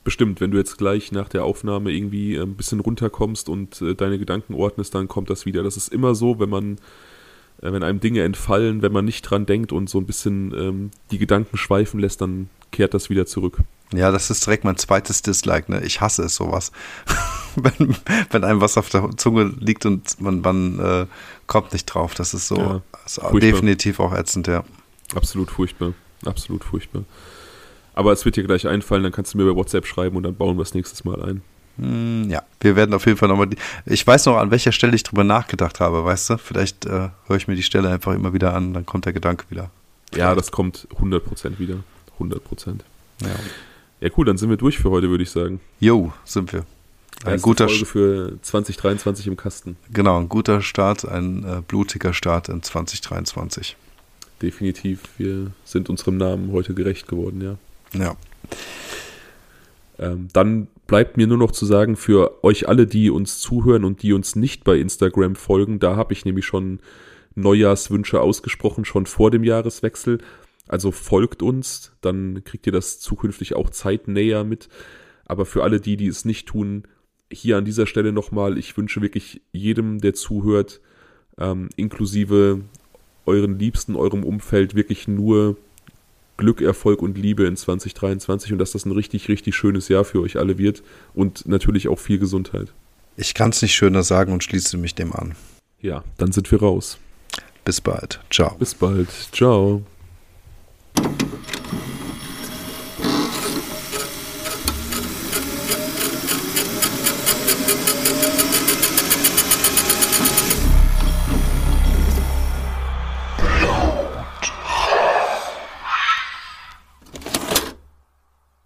Bestimmt, wenn du jetzt gleich nach der Aufnahme irgendwie ein bisschen runterkommst und äh, deine Gedanken ordnest, dann kommt das wieder. Das ist immer so, wenn man, äh, wenn einem Dinge entfallen, wenn man nicht dran denkt und so ein bisschen ähm, die Gedanken schweifen lässt, dann kehrt das wieder zurück. Ja, das ist direkt mein zweites Dislike, ne? Ich hasse es sowas. wenn, wenn einem was auf der Zunge liegt und man, man äh, kommt nicht drauf. Das ist so ja, ist definitiv auch ätzend, ja. Absolut furchtbar. Absolut furchtbar. Aber es wird dir gleich einfallen, dann kannst du mir bei WhatsApp schreiben und dann bauen wir es nächstes Mal ein. Hm, ja, wir werden auf jeden Fall nochmal. Ich weiß noch, an welcher Stelle ich drüber nachgedacht habe, weißt du? Vielleicht äh, höre ich mir die Stelle einfach immer wieder an, dann kommt der Gedanke wieder. Ja, das kommt 100% wieder. 100%. Ja. Ja, cool, dann sind wir durch für heute, würde ich sagen. Jo, sind wir. Ein guter Folge für 2023 im Kasten. Genau, ein guter Start, ein äh, blutiger Start in 2023. Definitiv, wir sind unserem Namen heute gerecht geworden, ja. Ja. Ähm, dann bleibt mir nur noch zu sagen, für euch alle, die uns zuhören und die uns nicht bei Instagram folgen, da habe ich nämlich schon Neujahrswünsche ausgesprochen, schon vor dem Jahreswechsel. Also folgt uns, dann kriegt ihr das zukünftig auch zeitnäher mit. Aber für alle die, die es nicht tun, hier an dieser Stelle nochmal, ich wünsche wirklich jedem, der zuhört, ähm, inklusive euren Liebsten, eurem Umfeld, wirklich nur Glück, Erfolg und Liebe in 2023 und dass das ein richtig, richtig schönes Jahr für euch alle wird und natürlich auch viel Gesundheit. Ich kann es nicht schöner sagen und schließe mich dem an. Ja, dann sind wir raus. Bis bald. Ciao. Bis bald. Ciao.